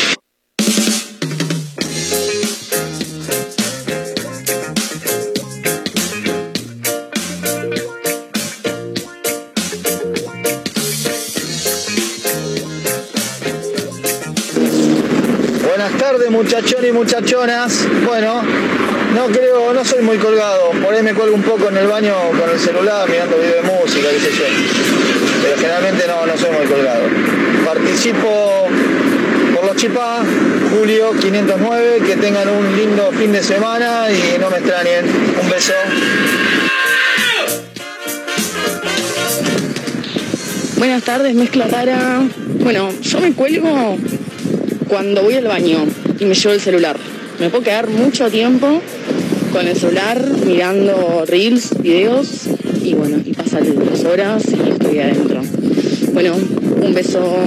Muchachonas. Bueno, no creo, no soy muy colgado. Por ahí me cuelgo un poco en el baño con el celular mirando video de música, qué sé yo. Pero generalmente no, no soy muy colgado. Participo por los chipá, Julio 509, que tengan un lindo fin de semana y no me extrañen. Un beso. Buenas tardes, mezcla rara. Bueno, yo me cuelgo cuando voy al baño y me llevo el celular. Me puedo quedar mucho tiempo con el celular mirando reels, videos y bueno, y pasan las horas y estoy adentro. Bueno, un beso.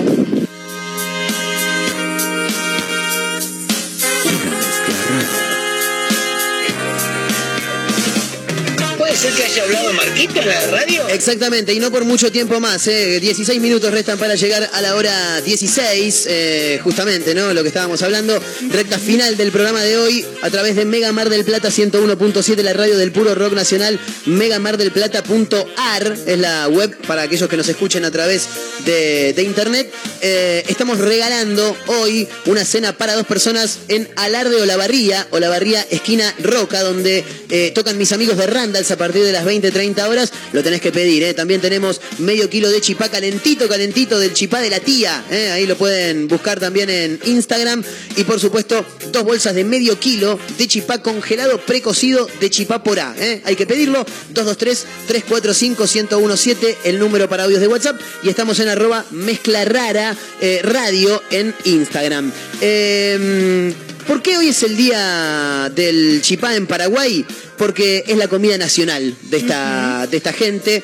Ser que haya hablado Marquito en la radio? Exactamente, y no por mucho tiempo más. ¿eh? 16 minutos restan para llegar a la hora 16, eh, justamente, ¿no? Lo que estábamos hablando. Recta final del programa de hoy a través de Mega Mar del Plata 101.7, la radio del puro rock nacional. megamardelplata.ar es la web para aquellos que nos escuchen a través de, internet. Eh, estamos regalando hoy una cena para dos personas en Alarde Olavarría, Olavarría esquina Roca, donde eh, tocan mis amigos de Randalls a partir de las 20, 30 horas. Lo tenés que pedir, ¿eh? También tenemos medio kilo de chipá calentito, calentito del chipá de la tía. ¿eh? Ahí lo pueden buscar también en Instagram. Y por supuesto, dos bolsas de medio kilo de chipá congelado precocido de chipá por A. ¿eh? Hay que pedirlo. 223-345-1017, el número para audios de WhatsApp. Y estamos en arroba mezcla rara eh, radio en Instagram. Eh, ¿Por qué hoy es el día del chipá en Paraguay? porque es la comida nacional de esta, de esta gente.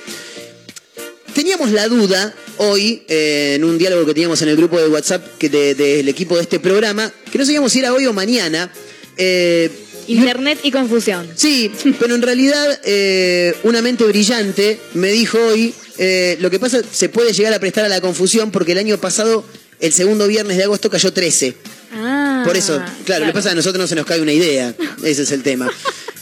Teníamos la duda hoy, eh, en un diálogo que teníamos en el grupo de WhatsApp de- del equipo de este programa, que no sabíamos si era hoy o mañana. Eh, Internet y confusión. Sí, pero en realidad eh, una mente brillante me dijo hoy, eh, lo que pasa se puede llegar a prestar a la confusión porque el año pasado, el segundo viernes de agosto cayó 13. Ah, Por eso, claro, lo que pasa es que a nosotros no se nos cae una idea, ese es el tema.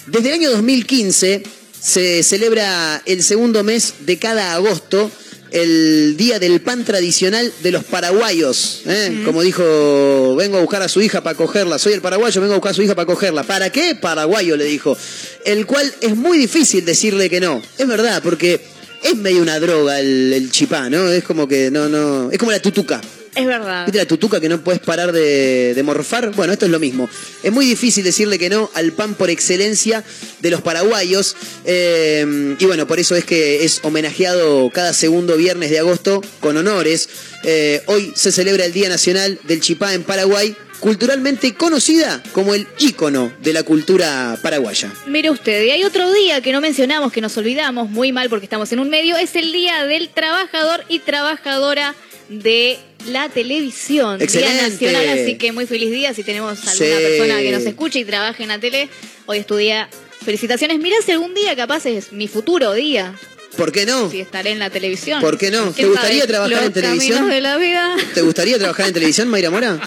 Desde el año 2015 se celebra el segundo mes de cada agosto el Día del Pan Tradicional de los Paraguayos. ¿eh? Como dijo, vengo a buscar a su hija para cogerla, soy el paraguayo, vengo a buscar a su hija para cogerla. ¿Para qué? Paraguayo, le dijo. El cual es muy difícil decirle que no. Es verdad, porque es medio una droga el, el chipá, ¿no? Es como que no, no. Es como la tutuca. Es verdad. ¿Viste la tutuca que no puedes parar de, de morfar? Bueno, esto es lo mismo. Es muy difícil decirle que no al pan por excelencia de los paraguayos. eh, y bueno, por eso es que es homenajeado cada segundo viernes de agosto con honores. Eh, hoy se celebra el Día Nacional del Chipá en Paraguay, culturalmente conocida como el ícono de la cultura paraguaya. Mire usted, y hay otro día que no mencionamos, que nos olvidamos muy mal porque estamos en un medio, es el Día del Trabajador y Trabajadora de la Televisión. Excelente. Día Nacional, así que muy feliz día si tenemos alguna Sí. persona que nos escuche y trabaje en la tele. Hoy es tu día. Felicitaciones. Mirá si algún día capaz es mi futuro día. ¿Por qué no? Si estaré en la televisión. ¿Por qué no? ¿Te ¿Quién gustaría sabe? trabajar Los en televisión? de la vida. ¿Te gustaría trabajar en televisión, Mayra Mora?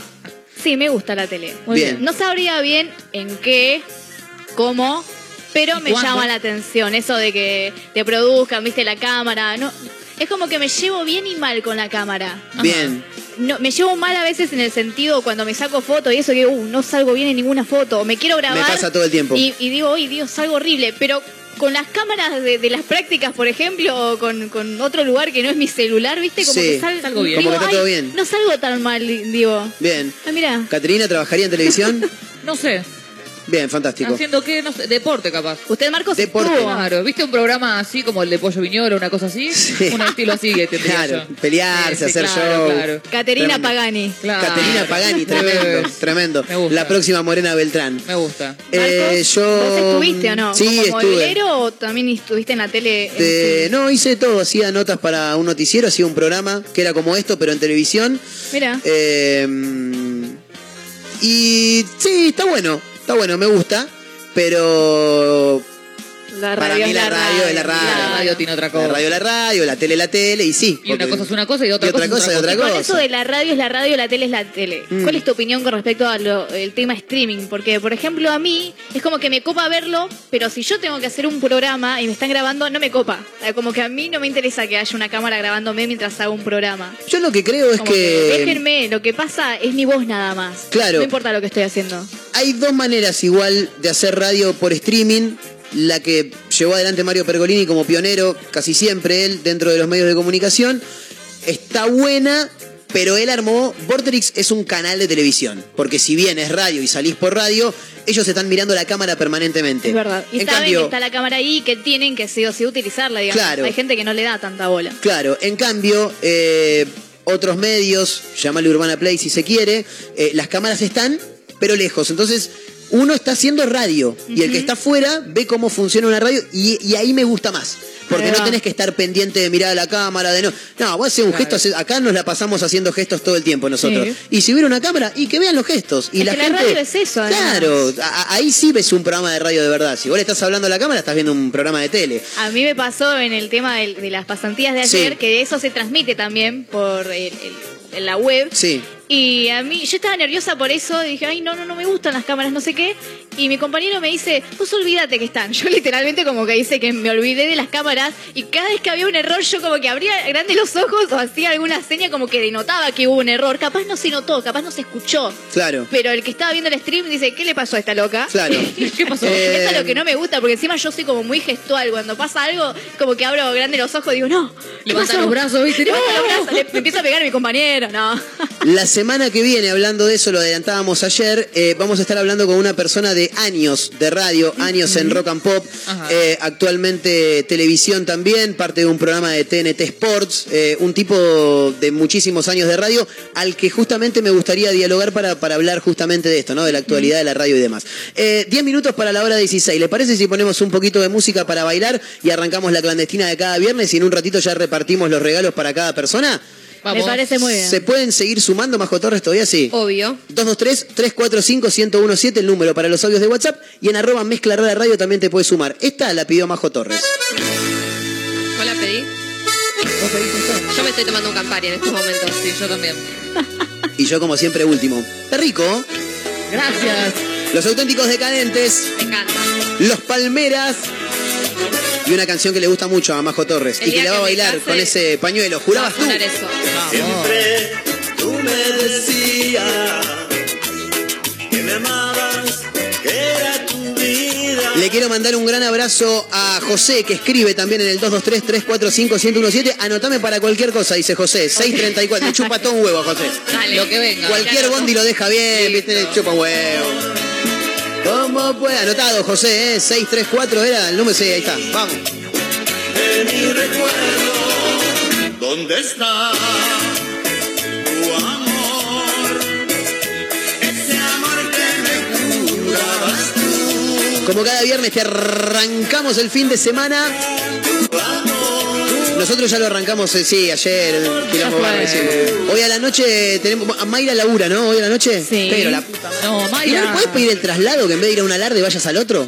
Sí, me gusta la tele. Muy bien. No sabría bien en qué, cómo, pero ¿Y me cuándo? llama la atención eso de que te produzcan, viste, la cámara. No, es como que me llevo bien y mal con la cámara. Bien. No, me llevo mal a veces en el sentido cuando me saco fotos y eso que uh, no salgo bien en ninguna foto. Me quiero grabar. Me pasa todo el tiempo. Y, y digo, uy, Dios, salgo horrible. Pero con las cámaras de, de las prácticas, por ejemplo, o con, con otro lugar que no es mi celular, ¿viste? Como Sí. que sal- Salgo bien. digo, Como que está "Ay, todo bien". No salgo tan mal, digo. Bien. Ah, mira. ¿Caterina trabajaría en televisión? No sé. Bien, fantástico. Haciendo qué, no sé, deporte capaz. Usted, Marcos, Deporte. estuvo. Claro, ¿viste un programa así como el de Pollo Viñolo, una cosa así? Un estilo así que tendría Claro, yo. pelearse, Sí, sí, hacer claro, show. claro. Caterina Tremendo. Pagani. Claro. Caterina Pagani, tremendo, tremendo. La próxima Morena Beltrán. Me gusta. Eh, yo. ¿Vos estuviste o no? Sí, ¿Como estuve. o también estuviste en la tele? en Eh, no, hice todo, hacía notas para un noticiero, hacía un programa que era como esto, pero en televisión. Mira. Eh, y sí, está bueno, está bueno, me gusta, pero La para mí es la radio es la radio. La radio tiene otra cosa. La radio es la radio, la tele es la tele, y sí. Y una cosa es una cosa y otra, y otra cosa, cosa es otra Con cosa. eso de la radio es la radio, la tele es la tele. Mm. ¿Cuál es tu opinión con respecto al tema streaming? Porque, por ejemplo, a mí es como que me copa verlo, pero si yo tengo que hacer un programa y me están grabando, no me copa. Como que a mí no me interesa que haya una cámara grabándome mientras hago un programa. Yo lo que creo es Como que... déjenme, lo que pasa es mi voz nada más. Claro. No importa lo que estoy haciendo. Hay dos maneras igual de hacer radio por streaming. La que llevó adelante Mario Pergolini como pionero, casi siempre él, dentro de los medios de comunicación. Está buena, pero él armó. Vorterix es un canal de televisión. Porque si bien es radio y salís por radio, ellos están mirando la cámara permanentemente. Es verdad. Y En saben cambio- que está la cámara ahí y que tienen que sí o sí utilizarla, digamos. Claro. Hay gente que no le da tanta bola. Claro, en cambio, eh, otros medios, llámale Urbana Play si se quiere, eh, las cámaras están, pero lejos. Entonces, uno está haciendo radio y el que está afuera ve cómo funciona una radio y, y ahí me gusta más. Porque no tenés que estar pendiente de mirar a la cámara, de no. No, vos haces un Claro. gesto, acá nos la pasamos haciendo gestos todo el tiempo nosotros. Sí. Y si hubiera una cámara, y que vean los gestos. Y Es la que la gente. radio es eso, además. Claro, a- ahí sí ves un programa de radio de verdad. Si vos le estás hablando a la cámara, estás viendo un programa de tele. A mí me pasó en el tema de, las pasantías de ayer, Sí. que eso se transmite también por el- el- en la web. Sí. Y a mí, yo estaba nerviosa por eso, dije, ay, no, no, no me gustan las cámaras, no sé qué. Y mi compañero me dice, vos olvídate que están. Yo literalmente como que dice que me olvidé de las cámaras y cada vez que había un error yo como que abría grandes los ojos o hacía alguna seña como que denotaba que hubo un error. Capaz no se notó, capaz no se escuchó. Claro. Pero el que estaba viendo el stream dice, ¿qué le pasó a esta loca? Claro. ¿Qué pasó? Eh, Eso es lo que no me gusta, porque encima yo soy como muy gestual. Cuando pasa algo, como que abro grande los ojos y digo, no. ¿qué Levanta los brazos, ¿viste? Levanta ¡No! los brazos, le, empiezo a pegar a mi compañero. No. La semana que viene, hablando de eso, lo adelantábamos ayer, eh, vamos a estar hablando con una persona de años de radio, años en rock and pop, eh, actualmente televisión también, parte de un programa de TNT Sports, eh, un tipo de muchísimos años de radio, al que justamente me gustaría dialogar para, para hablar justamente de esto, ¿no? De la actualidad de la radio y demás. Eh, 10 minutos para la hora 16. ¿Le parece si ponemos un poquito de música para bailar y arrancamos la clandestina de cada viernes y en un ratito ya repartimos los regalos para cada persona? Me parece muy bien. ¿Se pueden seguir sumando, Majo Torres, todavía sí? Obvio. 223-345-1017, el número para los audios de WhatsApp. Y en arroba mezcla rara radio también te puedes sumar. Esta la pidió Majo Torres. ¿Yo la pedí? Yo me estoy tomando un Campari en estos momentos. Sí, yo también. Y yo, como siempre, último. Está rico. Gracias. Los auténticos decadentes. Me encanta. Los Palmeras. Y una canción que le gusta mucho a Majo Torres. El y que la va a bailar case, con ese pañuelo. ¿Jurabas tú? Eso. Siempre tú me decías que me amabas, que era tu vida. Le quiero mandar un gran abrazo a José, que escribe también en el 223-345-1017. Anotame para cualquier cosa, dice José. 634. Le chupa todo un huevo a José. Dale. Lo que venga. Cualquier bondi lo deja bien, viste, le chupa un huevo. ¿Cómo puede? Anotado, José, ¿eh? 634 era el número. Sí, ahí está. Vamos. De mi recuerdo, ¿dónde está tu amor? Ese amor que me jurabas tú. Como cada viernes que arrancamos el fin de semana. Nosotros ya lo arrancamos, eh, sí, ayer, quilombo fue. barrio, hicimos. Hoy a la noche tenemos. a Mayra labura, ¿no? Hoy a la noche. Sí. Pero la. No, ¿Y no le Mayra. puedes pedir el traslado que en vez de ir a un alarde vayas al otro?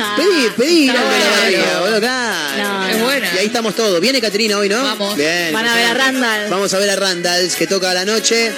Ah, Pedí, pedí, está no, bueno. María, boludo, claro. No, Es no. buena. Y ahí estamos todos. Viene Caterina hoy, ¿no? Vamos. Bien. Van a ver a Randall. Vamos a ver a Randalls que toca a la noche.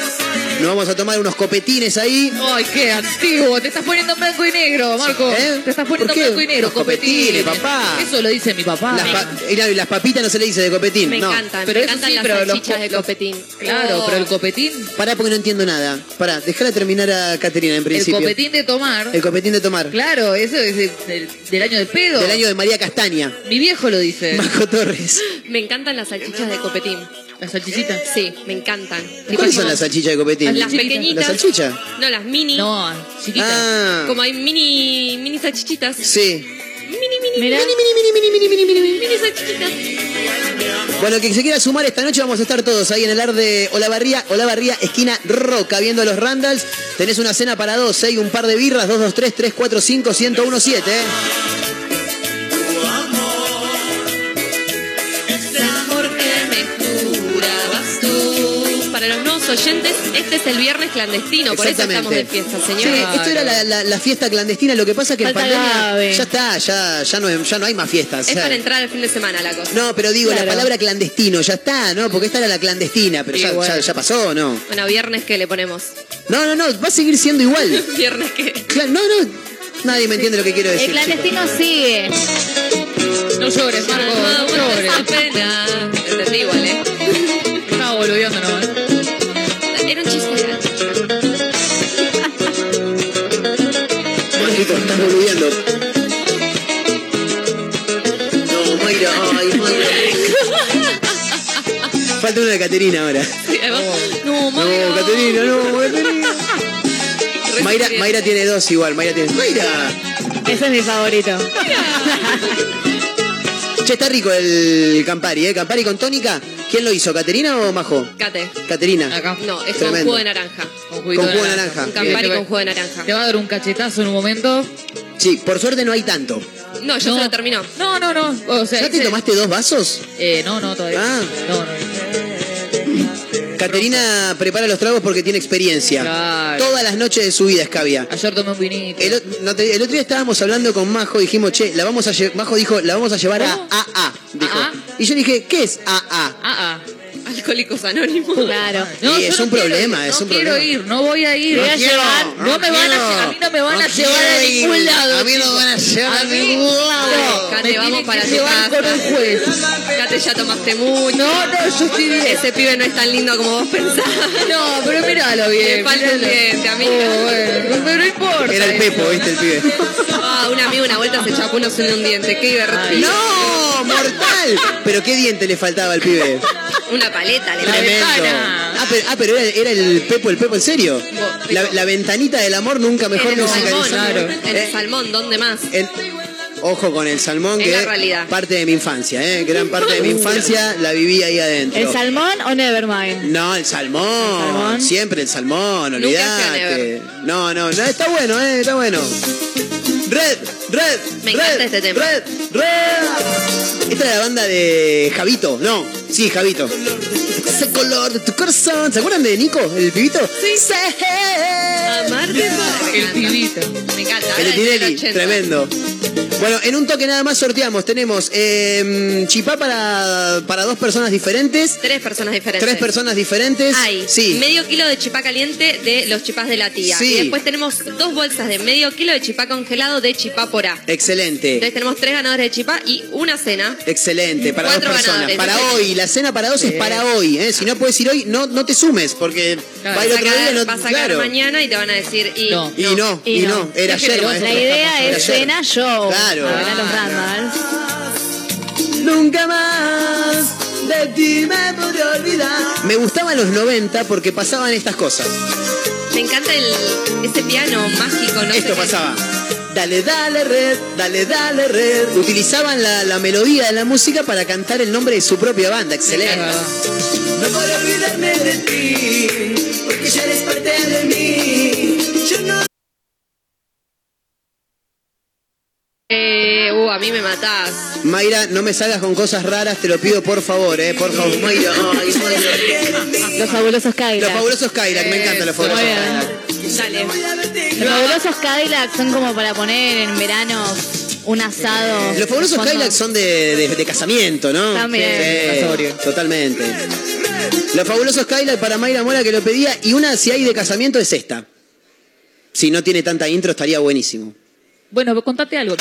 Nos vamos a tomar unos copetines ahí. Ay, qué antiguo. Te estás poniendo en blanco y negro, Marco. ¿Eh? Te estás poniendo blanco y negro. Los copetines, Copetines, papá. Eso lo dice mi papá. Las, pa- y la- y las papitas no se le dice de copetín. Me no. encantan, Pero me encantan sí, las pero salchichas de los- copetín. Claro, Oh. pero el copetín, Pará porque no entiendo nada. Pará, déjala terminar a Caterina en el principio. copetín de tomar. El copetín de tomar. Claro, eso es de- del, del año del pedo. Del año de María Castaña. Mi viejo lo dice. Majo Torres. Me encantan las salchichas de copetín. Las salchichitas. Sí, me encantan. ¿Cuáles son las salchichas de copetín? Las pequeñitas. ¿La salchicha? No, las mini. No, chiquitas. Ah. Como hay mini, mini salchichitas. Sí. Mini, mini, Mirá. mini, mini, mini, mini, mini, mini, mini salchichitas. Bueno, que se quiera sumar esta noche vamos a estar todos ahí en el ar de Olavarría, Olavarría, esquina Roca, viendo a los Randalls. Tenés una cena para dos, ¿eh? y un par de birras, 223-345-1017. ¿eh? Para los nuevos oyentes, este es el viernes clandestino, por eso estamos de fiesta, Sí, señor. esto era la, la- la fiesta clandestina, lo que pasa es que Falta en pandemia ya está, ya, ya, no, ya no hay más fiestas. Es para entrar al fin de semana la cosa. No, pero digo, la palabra clandestino, ya está, ¿no? Porque esta era la clandestina, pero Sí, ya, bueno. ya, ya pasó, ¿no? Bueno, viernes que le ponemos. No, no, no, va a seguir siendo igual. Viernes que. No, no, nadie me entiende lo que quiero decir. El clandestino sigue. No llores, Marco. No llores. Esa pena. Entendí igual, ¿eh? Estaba boludeando nomás. Marquito, estás boludeando. No, Mayra, ay, Mayra. Falta una de Caterina ahora. No, Mayra. No, Caterina, no, Caterina. Mayra tiene dos igual, Mayra tiene. ¡Mayra! Ese es mi favorito. Che, está rico el Campari, ¿eh? Campari con tónica. ¿Quién lo hizo, Caterina o Majo? Cate. Caterina. Acá. No, es Tremendo. con jugo de naranja. Con Con jugo de naranja. Un Campari Bien. con jugo de naranja. Te va a dar un cachetazo en un momento. Sí, por suerte no hay tanto. No, ya No. se lo terminó. No, no, no. O sea, ¿Ya te ese- tomaste dos vasos? Eh, no, no, todavía. Ah. No, no. Caterina prepara los tragos porque tiene experiencia. Claro. Todas las noches de su vida escabia. Ayer tomé un vinito. El, o- no te- el otro día estábamos hablando con Majo, dijimos, che, la vamos a lle- Majo dijo, la vamos a llevar a. AA. Dijo. AA. Y yo dije, ¿qué es AA? Ah. Alcohólicos Anónimos. Claro. No, Y es no un quiero problema, ir, es no un quiero problema. ir, no voy a ir. No Voy a quiero, llevar- no no me van a quiero. a mí no me van No a llevar a quiero ningún ir. lado. A mí no van a llevar a ningún lado. Cate, vamos para que tu llevar casa. con el juez. Cate, ya tomaste mucho. No, no, yo estoy bien. Ese pibe no es tan lindo como vos pensás. No, pero míralo bien. Le falta un míralo. diente, amiga. Oh, bueno, pero no importa. Era el. Pepo, ¿viste? El pibe. Ah, un amigo una vuelta se chapó unos en un diente. Qué divertido. ¡No! ¡Mortal! Pero qué diente le faltaba al pibe. Una paleta, le Tremendo. Ah, pero, ah, pero era, era el Pepo, el Pepo en serio. La, la ventanita del amor nunca mejor En el salmón, musicalizada. en el salmón, ¿dónde más? En- ojo con el salmón, que la es realidad. parte de mi infancia, ¿eh? gran parte de mi infancia la viví ahí adentro. ¿El salmón o Nevermind? No, el salmón, siempre el salmón, olvidate. No, no, no, está bueno, eh, está bueno. Red, red, Me red, encanta este tema. red, red. Esta es la banda de Javito, no, sí, Javito. Ese color de tu corazón, ¿se acuerdan de Nico, el pibito? Sí. Amarte El pibito. Me encanta. El ahora de es del Tinelli, 80. tremendo. Bueno, en un toque nada más sorteamos. Tenemos eh, chipá para, para dos personas diferentes. Tres personas diferentes. Tres personas diferentes. Hay Sí. medio kilo de chipá caliente de los chipás de la tía. Sí. Y después tenemos dos bolsas de medio kilo de chipá congelado de chipá por A. Excelente. Entonces tenemos tres ganadores de chipá y una cena. Excelente, para Cuatro dos personas. ganadores. Para hoy, la cena para dos es para hoy. ¿eh? Si no puedes ir hoy, no, no te sumes, porque va a ir a otro día. No, vas a caer claro. mañana y te van a decir y no. Y no, y, no. Era Es ayer, maestro. La idea Era es cena show. Claro. A ver a los. Nunca más de ti me podré olvidar. Me gustaban los 90 porque pasaban estas cosas. Me encanta el, ese piano mágico, ¿no? Esto pasaba. Dale, dale, red, dale, dale, red. Utilizaban la, la melodía de la música para cantar el nombre de su propia banda. Excelente. No puedo olvidarme de ti, ya eres parte de mí. Yo no Eh, uh, a mí me matás. Mayra, no me salgas con cosas raras, te lo pido por favor, eh, por favor. Mayra, ay, Mayra. Los fabulosos Cadillac. Los fabulosos Cadillac, me encantan los fabulosos Muy Cadillac. Los fabulosos Cadillac son como para poner en verano un asado. Los fabulosos Fondo. Cadillac son de, de- de casamiento, ¿no? También. Sí, totalmente. Los fabulosos Cadillac para Mayra Mora que lo pedía y una si hay de casamiento es esta. Si no tiene tanta intro estaría buenísimo. Bueno, contate algo.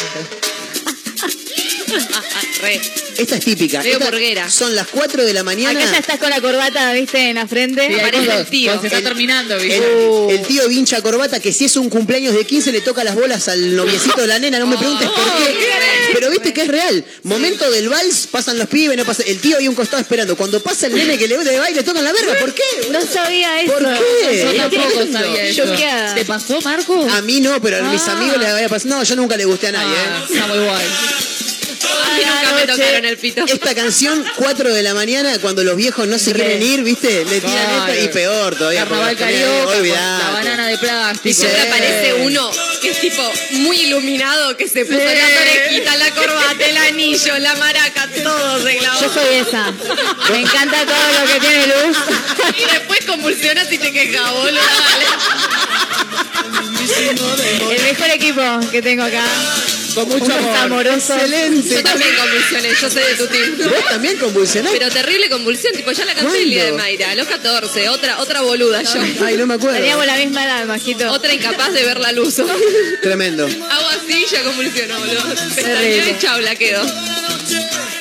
Re. Esta es típica. Esta burguera. Son las 4 de la mañana. Acá ya estás con la corbata, viste, en la frente. Sí, ahí Parece cuando- el tío. se está terminando, ¿viste? El, Uh. el tío vincha corbata que si es un cumpleaños de 15 le toca las bolas al noviecito de la nena, no me preguntes por qué. Pero viste que es real. Momento del vals, pasan los pibes, no pasa. El tío ahí a un costado esperando. Cuando pasa el nene que le gusta de baile, le tocan la verga. ¿Por qué? No sabía eso. ¿Por qué? Yo tampoco sabía eso. Choqueada. ¿Te pasó, Marco? A mí no, pero a mis Ah. amigos les había pasado. No, yo nunca le gusté a nadie, Ah, ¿eh? está muy guay. A mí nunca me tocaron el pito. Esta canción, 4 de la mañana, cuando los viejos no se quieren ir, ¿viste? Le tiran Claro. esta y peor todavía. Carnaval porque los carioca, tenés- con olvidate. la banana de Y plástico. siempre aparece uno que es tipo muy iluminado, que se puso la orejita, la corbata, el anillo, la maraca, todo clavó. Yo soy esa. Me encanta todo lo que tiene luz. Y después convulsionas y te quejas, boludo. El mejor equipo que tengo acá. Con mucho amor. amorosos. Excelente. Yo también convulsioné, yo soy de tu team. ¿Vos también convulsionás? Pero terrible convulsión, tipo, ya la canté el día de ¿Cuándo? Mayra, a los 14, otra, otra boluda yo. Ay, no me acuerdo. Teníamos la misma edad, Majito. Otra incapaz de ver la luz. Tremendo. Hago así y ya convulsionó, boludo. Pestañeo Terrible. y chau, la quedo.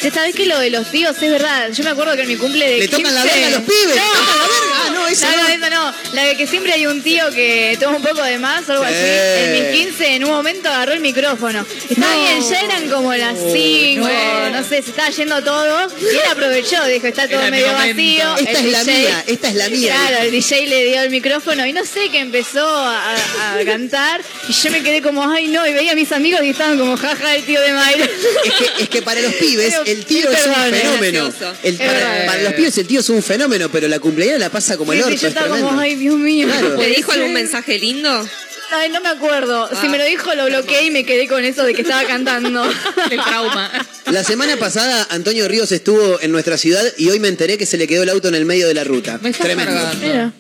¿Ya sabés que lo de los tíos es verdad? Yo me acuerdo que en mi cumple de Le tocan la 15 verga a los pibes. le No, tocan la verga. Ah, no, esa no, no. esa no. La de que siempre hay un tío que toma un poco de más o algo Sí. así. En mis 15, en un momento agarró el micrófono. Estaba bien, ya eran como las 5, no. sé, se estaba yendo todo. Y él aprovechó, dijo, está todo Era medio vacío. Esta El es la mía, esta es la mía. Claro, el DJ le dio el micrófono y no sé que empezó a, a cantar. Y yo me quedé como, ay no, y veía a mis amigos y estaban como, jaja, el tío de Mayra. Es que, es que para los pibes el tío es un fenómeno. El- para, para los pibes el tío es un fenómeno, pero la cumpleaños la pasa como el Sí, sí, yo es estaba como, ay Dios mío. Claro. ¿Te dijo algún mensaje lindo? Ay, no me acuerdo. Si me lo dijo, lo bloqueé y me quedé con eso de que estaba cantando. El trauma. La semana pasada Antonio Ríos estuvo en nuestra ciudad y hoy me enteré que se le quedó el auto en el medio de la ruta. Me Tremendo.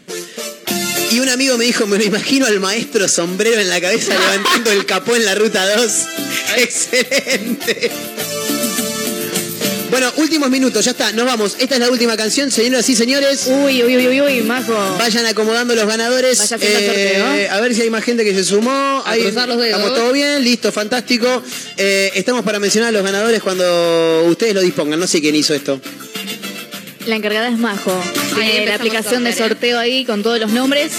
Y un amigo me dijo, me lo imagino al maestro sombrero en la cabeza levantando el capó en la ruta 2. Excelente. Bueno, últimos minutos, ya está, nos vamos. Esta es la última canción, señoras y señores. Uy, uy, uy, uy, uy, majo. Vayan acomodando los ganadores. Vaya. Eh, a ver si hay más gente que se sumó. A Ahí, cruzar los dedos. Estamos todo bien, listo, fantástico. Eh, estamos para mencionar a los ganadores cuando ustedes lo dispongan. No sé quién hizo esto. La encargada es Majo. Tiene la empezamos aplicación de sorteo ahí con todos los nombres.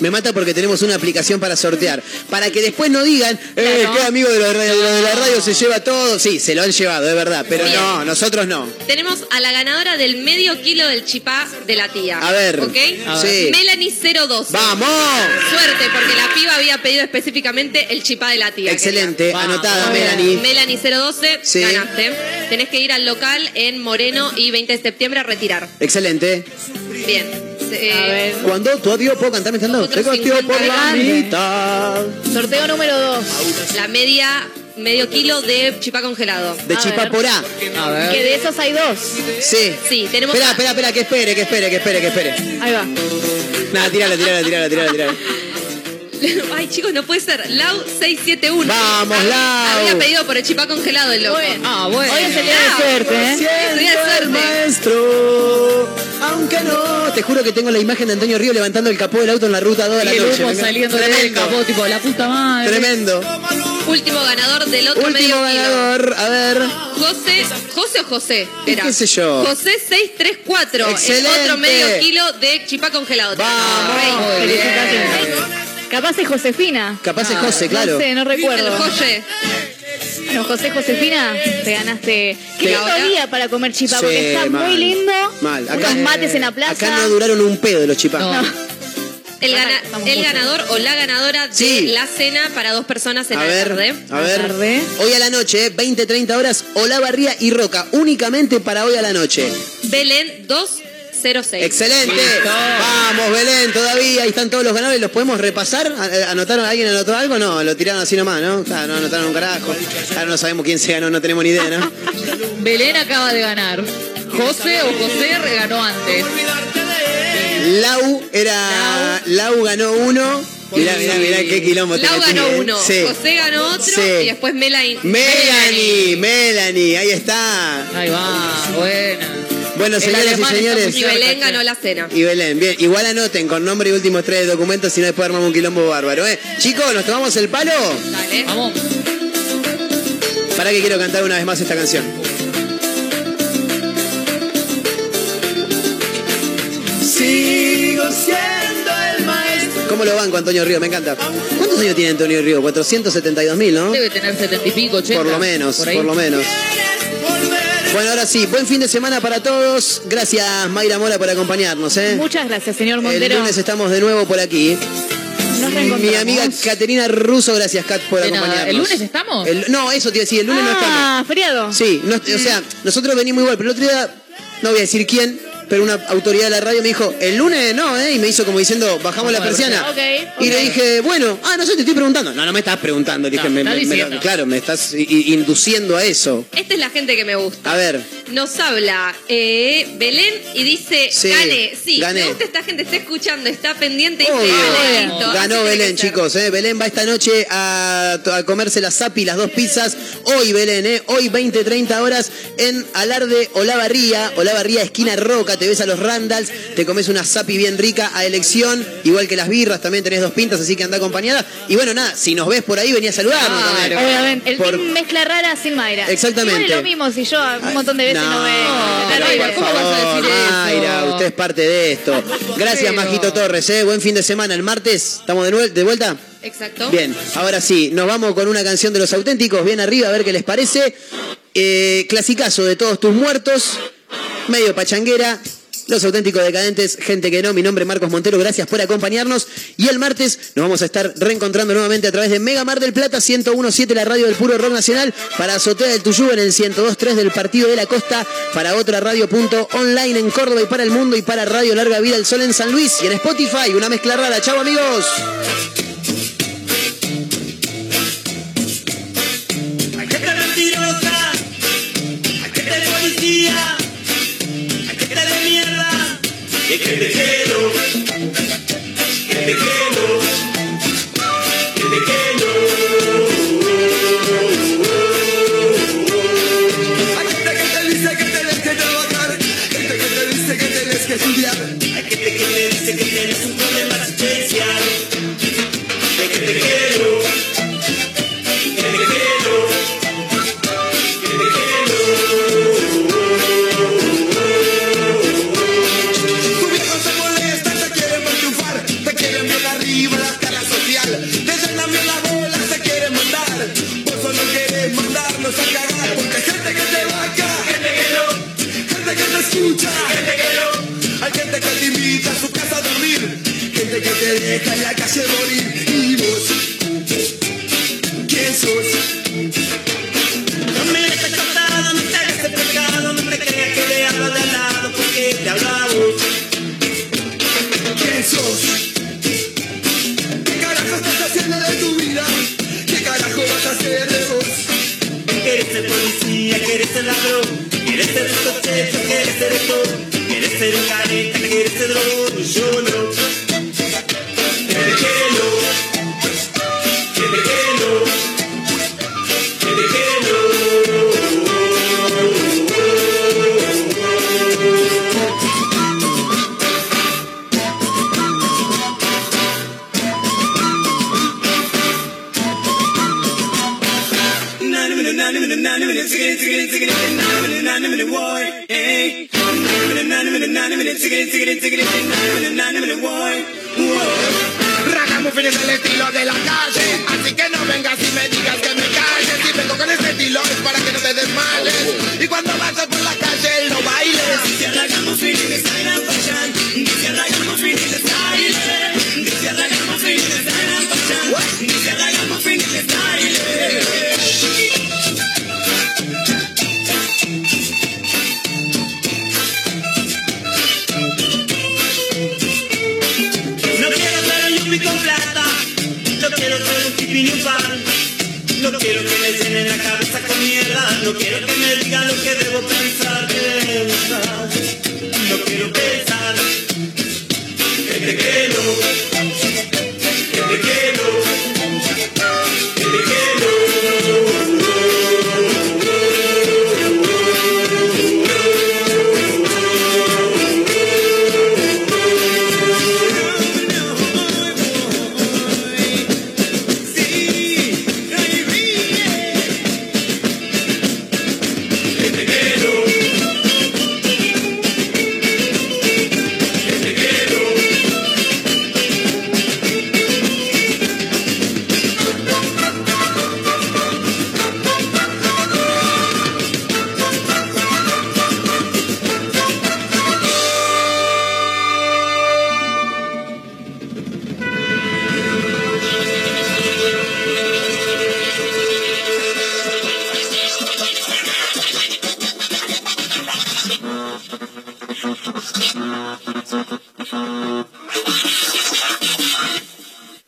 Me mata porque tenemos una aplicación para sortear. Para que después no digan, eh, Claro. qué amigo de, la radio- de la radio se lleva todo. Sí, se lo han llevado, es verdad. Pero Bien. no, nosotros no. Tenemos a la ganadora del medio kilo del chipá de la tía. A ver. ¿Ok? A ver. Sí. Melanie 012. ¡Vamos! Suerte, porque la piba había pedido específicamente el chipá de la tía. Excelente, anotada. Melanie. Melanie 012, Sí. ganaste. Tenés que ir al local en Moreno y 20 de septiembre a retirar. Excelente. Bien. Eh, Cuando tu adiós puedo cantar cantando. Te costeó por la mitad. Sorteo número 2. La media, medio kilo de chipá congelado. De chipaporá. Que de esos hay dos. Sí. Sí, tenemos. Espera, a- espera, espera, que espere, que espere, que espere, que espere. Ahí va. Nada, tirala, tirala, tirala, tirala, tirala. Ay, chicos, no puede ser. Lau 671. Vamos, Había- Lau. Había pedido por el chipá congelado el loco. Ah, bueno. Hoy es el día de suerte, ¿eh? Es el día de suerte. Maestro, aunque no. Te juro que tengo la imagen de Antonio Río levantando el capó del auto en la ruta 2 de la Y el noche. humo saliendo del Tremendo. capó, tipo, la puta madre. Tremendo. Último ganador del otro medio Último kilo. ganador, a ver. José, José o José. ¿Y Era. qué sé yo? José 634. Excelente. El otro medio kilo de chipá congelado. Vamos. Rey. Felicitaciones. Capaz es Josefina. Capaz es José, claro. No sé, no recuerdo. José. Bueno, José Josefina, te ganaste. Qué lindo día para comer chipa, Sí, porque está mal. muy lindo. Mal. Unos mates en la plaza. Acá no duraron un pedo de los chipás. El, gana- Estamos el ganador o la ganadora de Sí. la cena para dos personas en A la ver, tarde. a ver. tarde. Hoy a la noche, 20, 30 horas, Olavarría y Roca, únicamente para hoy a la noche. Belén 206. Excelente. Vamos, Belén, todavía. Ahí están todos los ganadores. ¿Los podemos repasar? ¿A- ¿Anotaron? ¿Alguien anotó algo? No, lo tiraron así nomás, ¿no? Claro, no anotaron un carajo. Ahora no sabemos quién se ganó, no tenemos ni idea, ¿no? Belén acaba de ganar. José o José reganó antes. Lau era. Lau ganó uno. Mirá, mirá, mirá qué quilombo Lau ganó ¿eh? uno, Sí. José ganó otro Sí. y después Melanie. Melanie, Melanie, ahí está. Ahí va, buena. Bueno, señoras y señores. Y Belén ganó la cena. Y Belén, bien, igual anoten con nombre y últimos tres documentos, si no después armamos un quilombo bárbaro, ¿eh? Chicos, ¿nos tomamos el palo? Dale. Vamos. ¿Para que quiero cantar una vez más esta canción? Sigo siendo el maestro. ¿Cómo lo banco, Antonio Río? Me encanta. ¿Cuántos años tiene Antonio Río? 472 mil, ¿no? Debe tener setenta y pico, ochenta. Por lo menos, por lo menos. Bueno, ahora sí, buen fin de semana para todos. Gracias, Mayra Mora, por acompañarnos, ¿eh? Muchas gracias, señor El Montero. lunes estamos de nuevo por aquí. Nos Mi amiga Caterina Russo, gracias, Cat, por De nada. acompañarnos. ¿El lunes estamos? El- no, eso te iba a decir, el lunes no estamos. Ah, feriado. Sí, no- o sea, nosotros venimos igual, pero el otro día, no voy a decir quién, pero una autoridad de la radio me dijo, el lunes no, ¿eh? Y me hizo como diciendo, bajamos la persiana. Y le dije, bueno, ah, no sé, te estoy preguntando. No, no me estás preguntando, le dije, No, me- me- claro, me estás induciendo a eso. Esta es la gente que me gusta. A ver, Nos habla eh, Belén y dice, Sí, gané. Sí, gané. me gusta esta gente, está escuchando, está pendiente y Obvio. dice, gané, listo. Así Ganó Belén, chicos. ¿eh? Belén va esta noche a, a comerse la zapi, las dos pizzas. Hoy, Belén, ¿eh? hoy 20, 30 horas en Alarde Olavarría. Olavarría, esquina Roca. Te ves a los Randalls, te comes una zapi bien rica a elección. Igual que las birras, también tenés dos pintas, así que anda acompañada. Y bueno, nada, si nos ves por ahí, venía a saludarnos también. Obviamente. El Por- mezcla rara sin Mayra. Exactamente. Igual es lo mismo si yo un montón de veces no, veo. pero Terrible. por favor, Mayra, usted es parte de esto. Gracias, Majito Torres. ¿eh? Buen fin de semana. El martes, ¿estamos de, de vuelta? Exacto. Bien, ahora sí, nos vamos con una canción de los auténticos, bien arriba, a ver qué les parece. Eh, clasicazo de todos tus muertos, medio pachanguera. Los auténticos decadentes, gente que no, mi nombre es Marcos Montero, gracias por acompañarnos. Y el martes nos vamos a estar reencontrando nuevamente a través de Mega Mar del Plata 1017, la radio del puro rock nacional, para Azotea del Tuyú en el 1023 del Partido de la Costa, para otra radio punto online en Córdoba y para el mundo y para Radio Larga Vida el Sol en San Luis y en Spotify, una mezcla rara. Chao amigos. Que no, gente que no, gente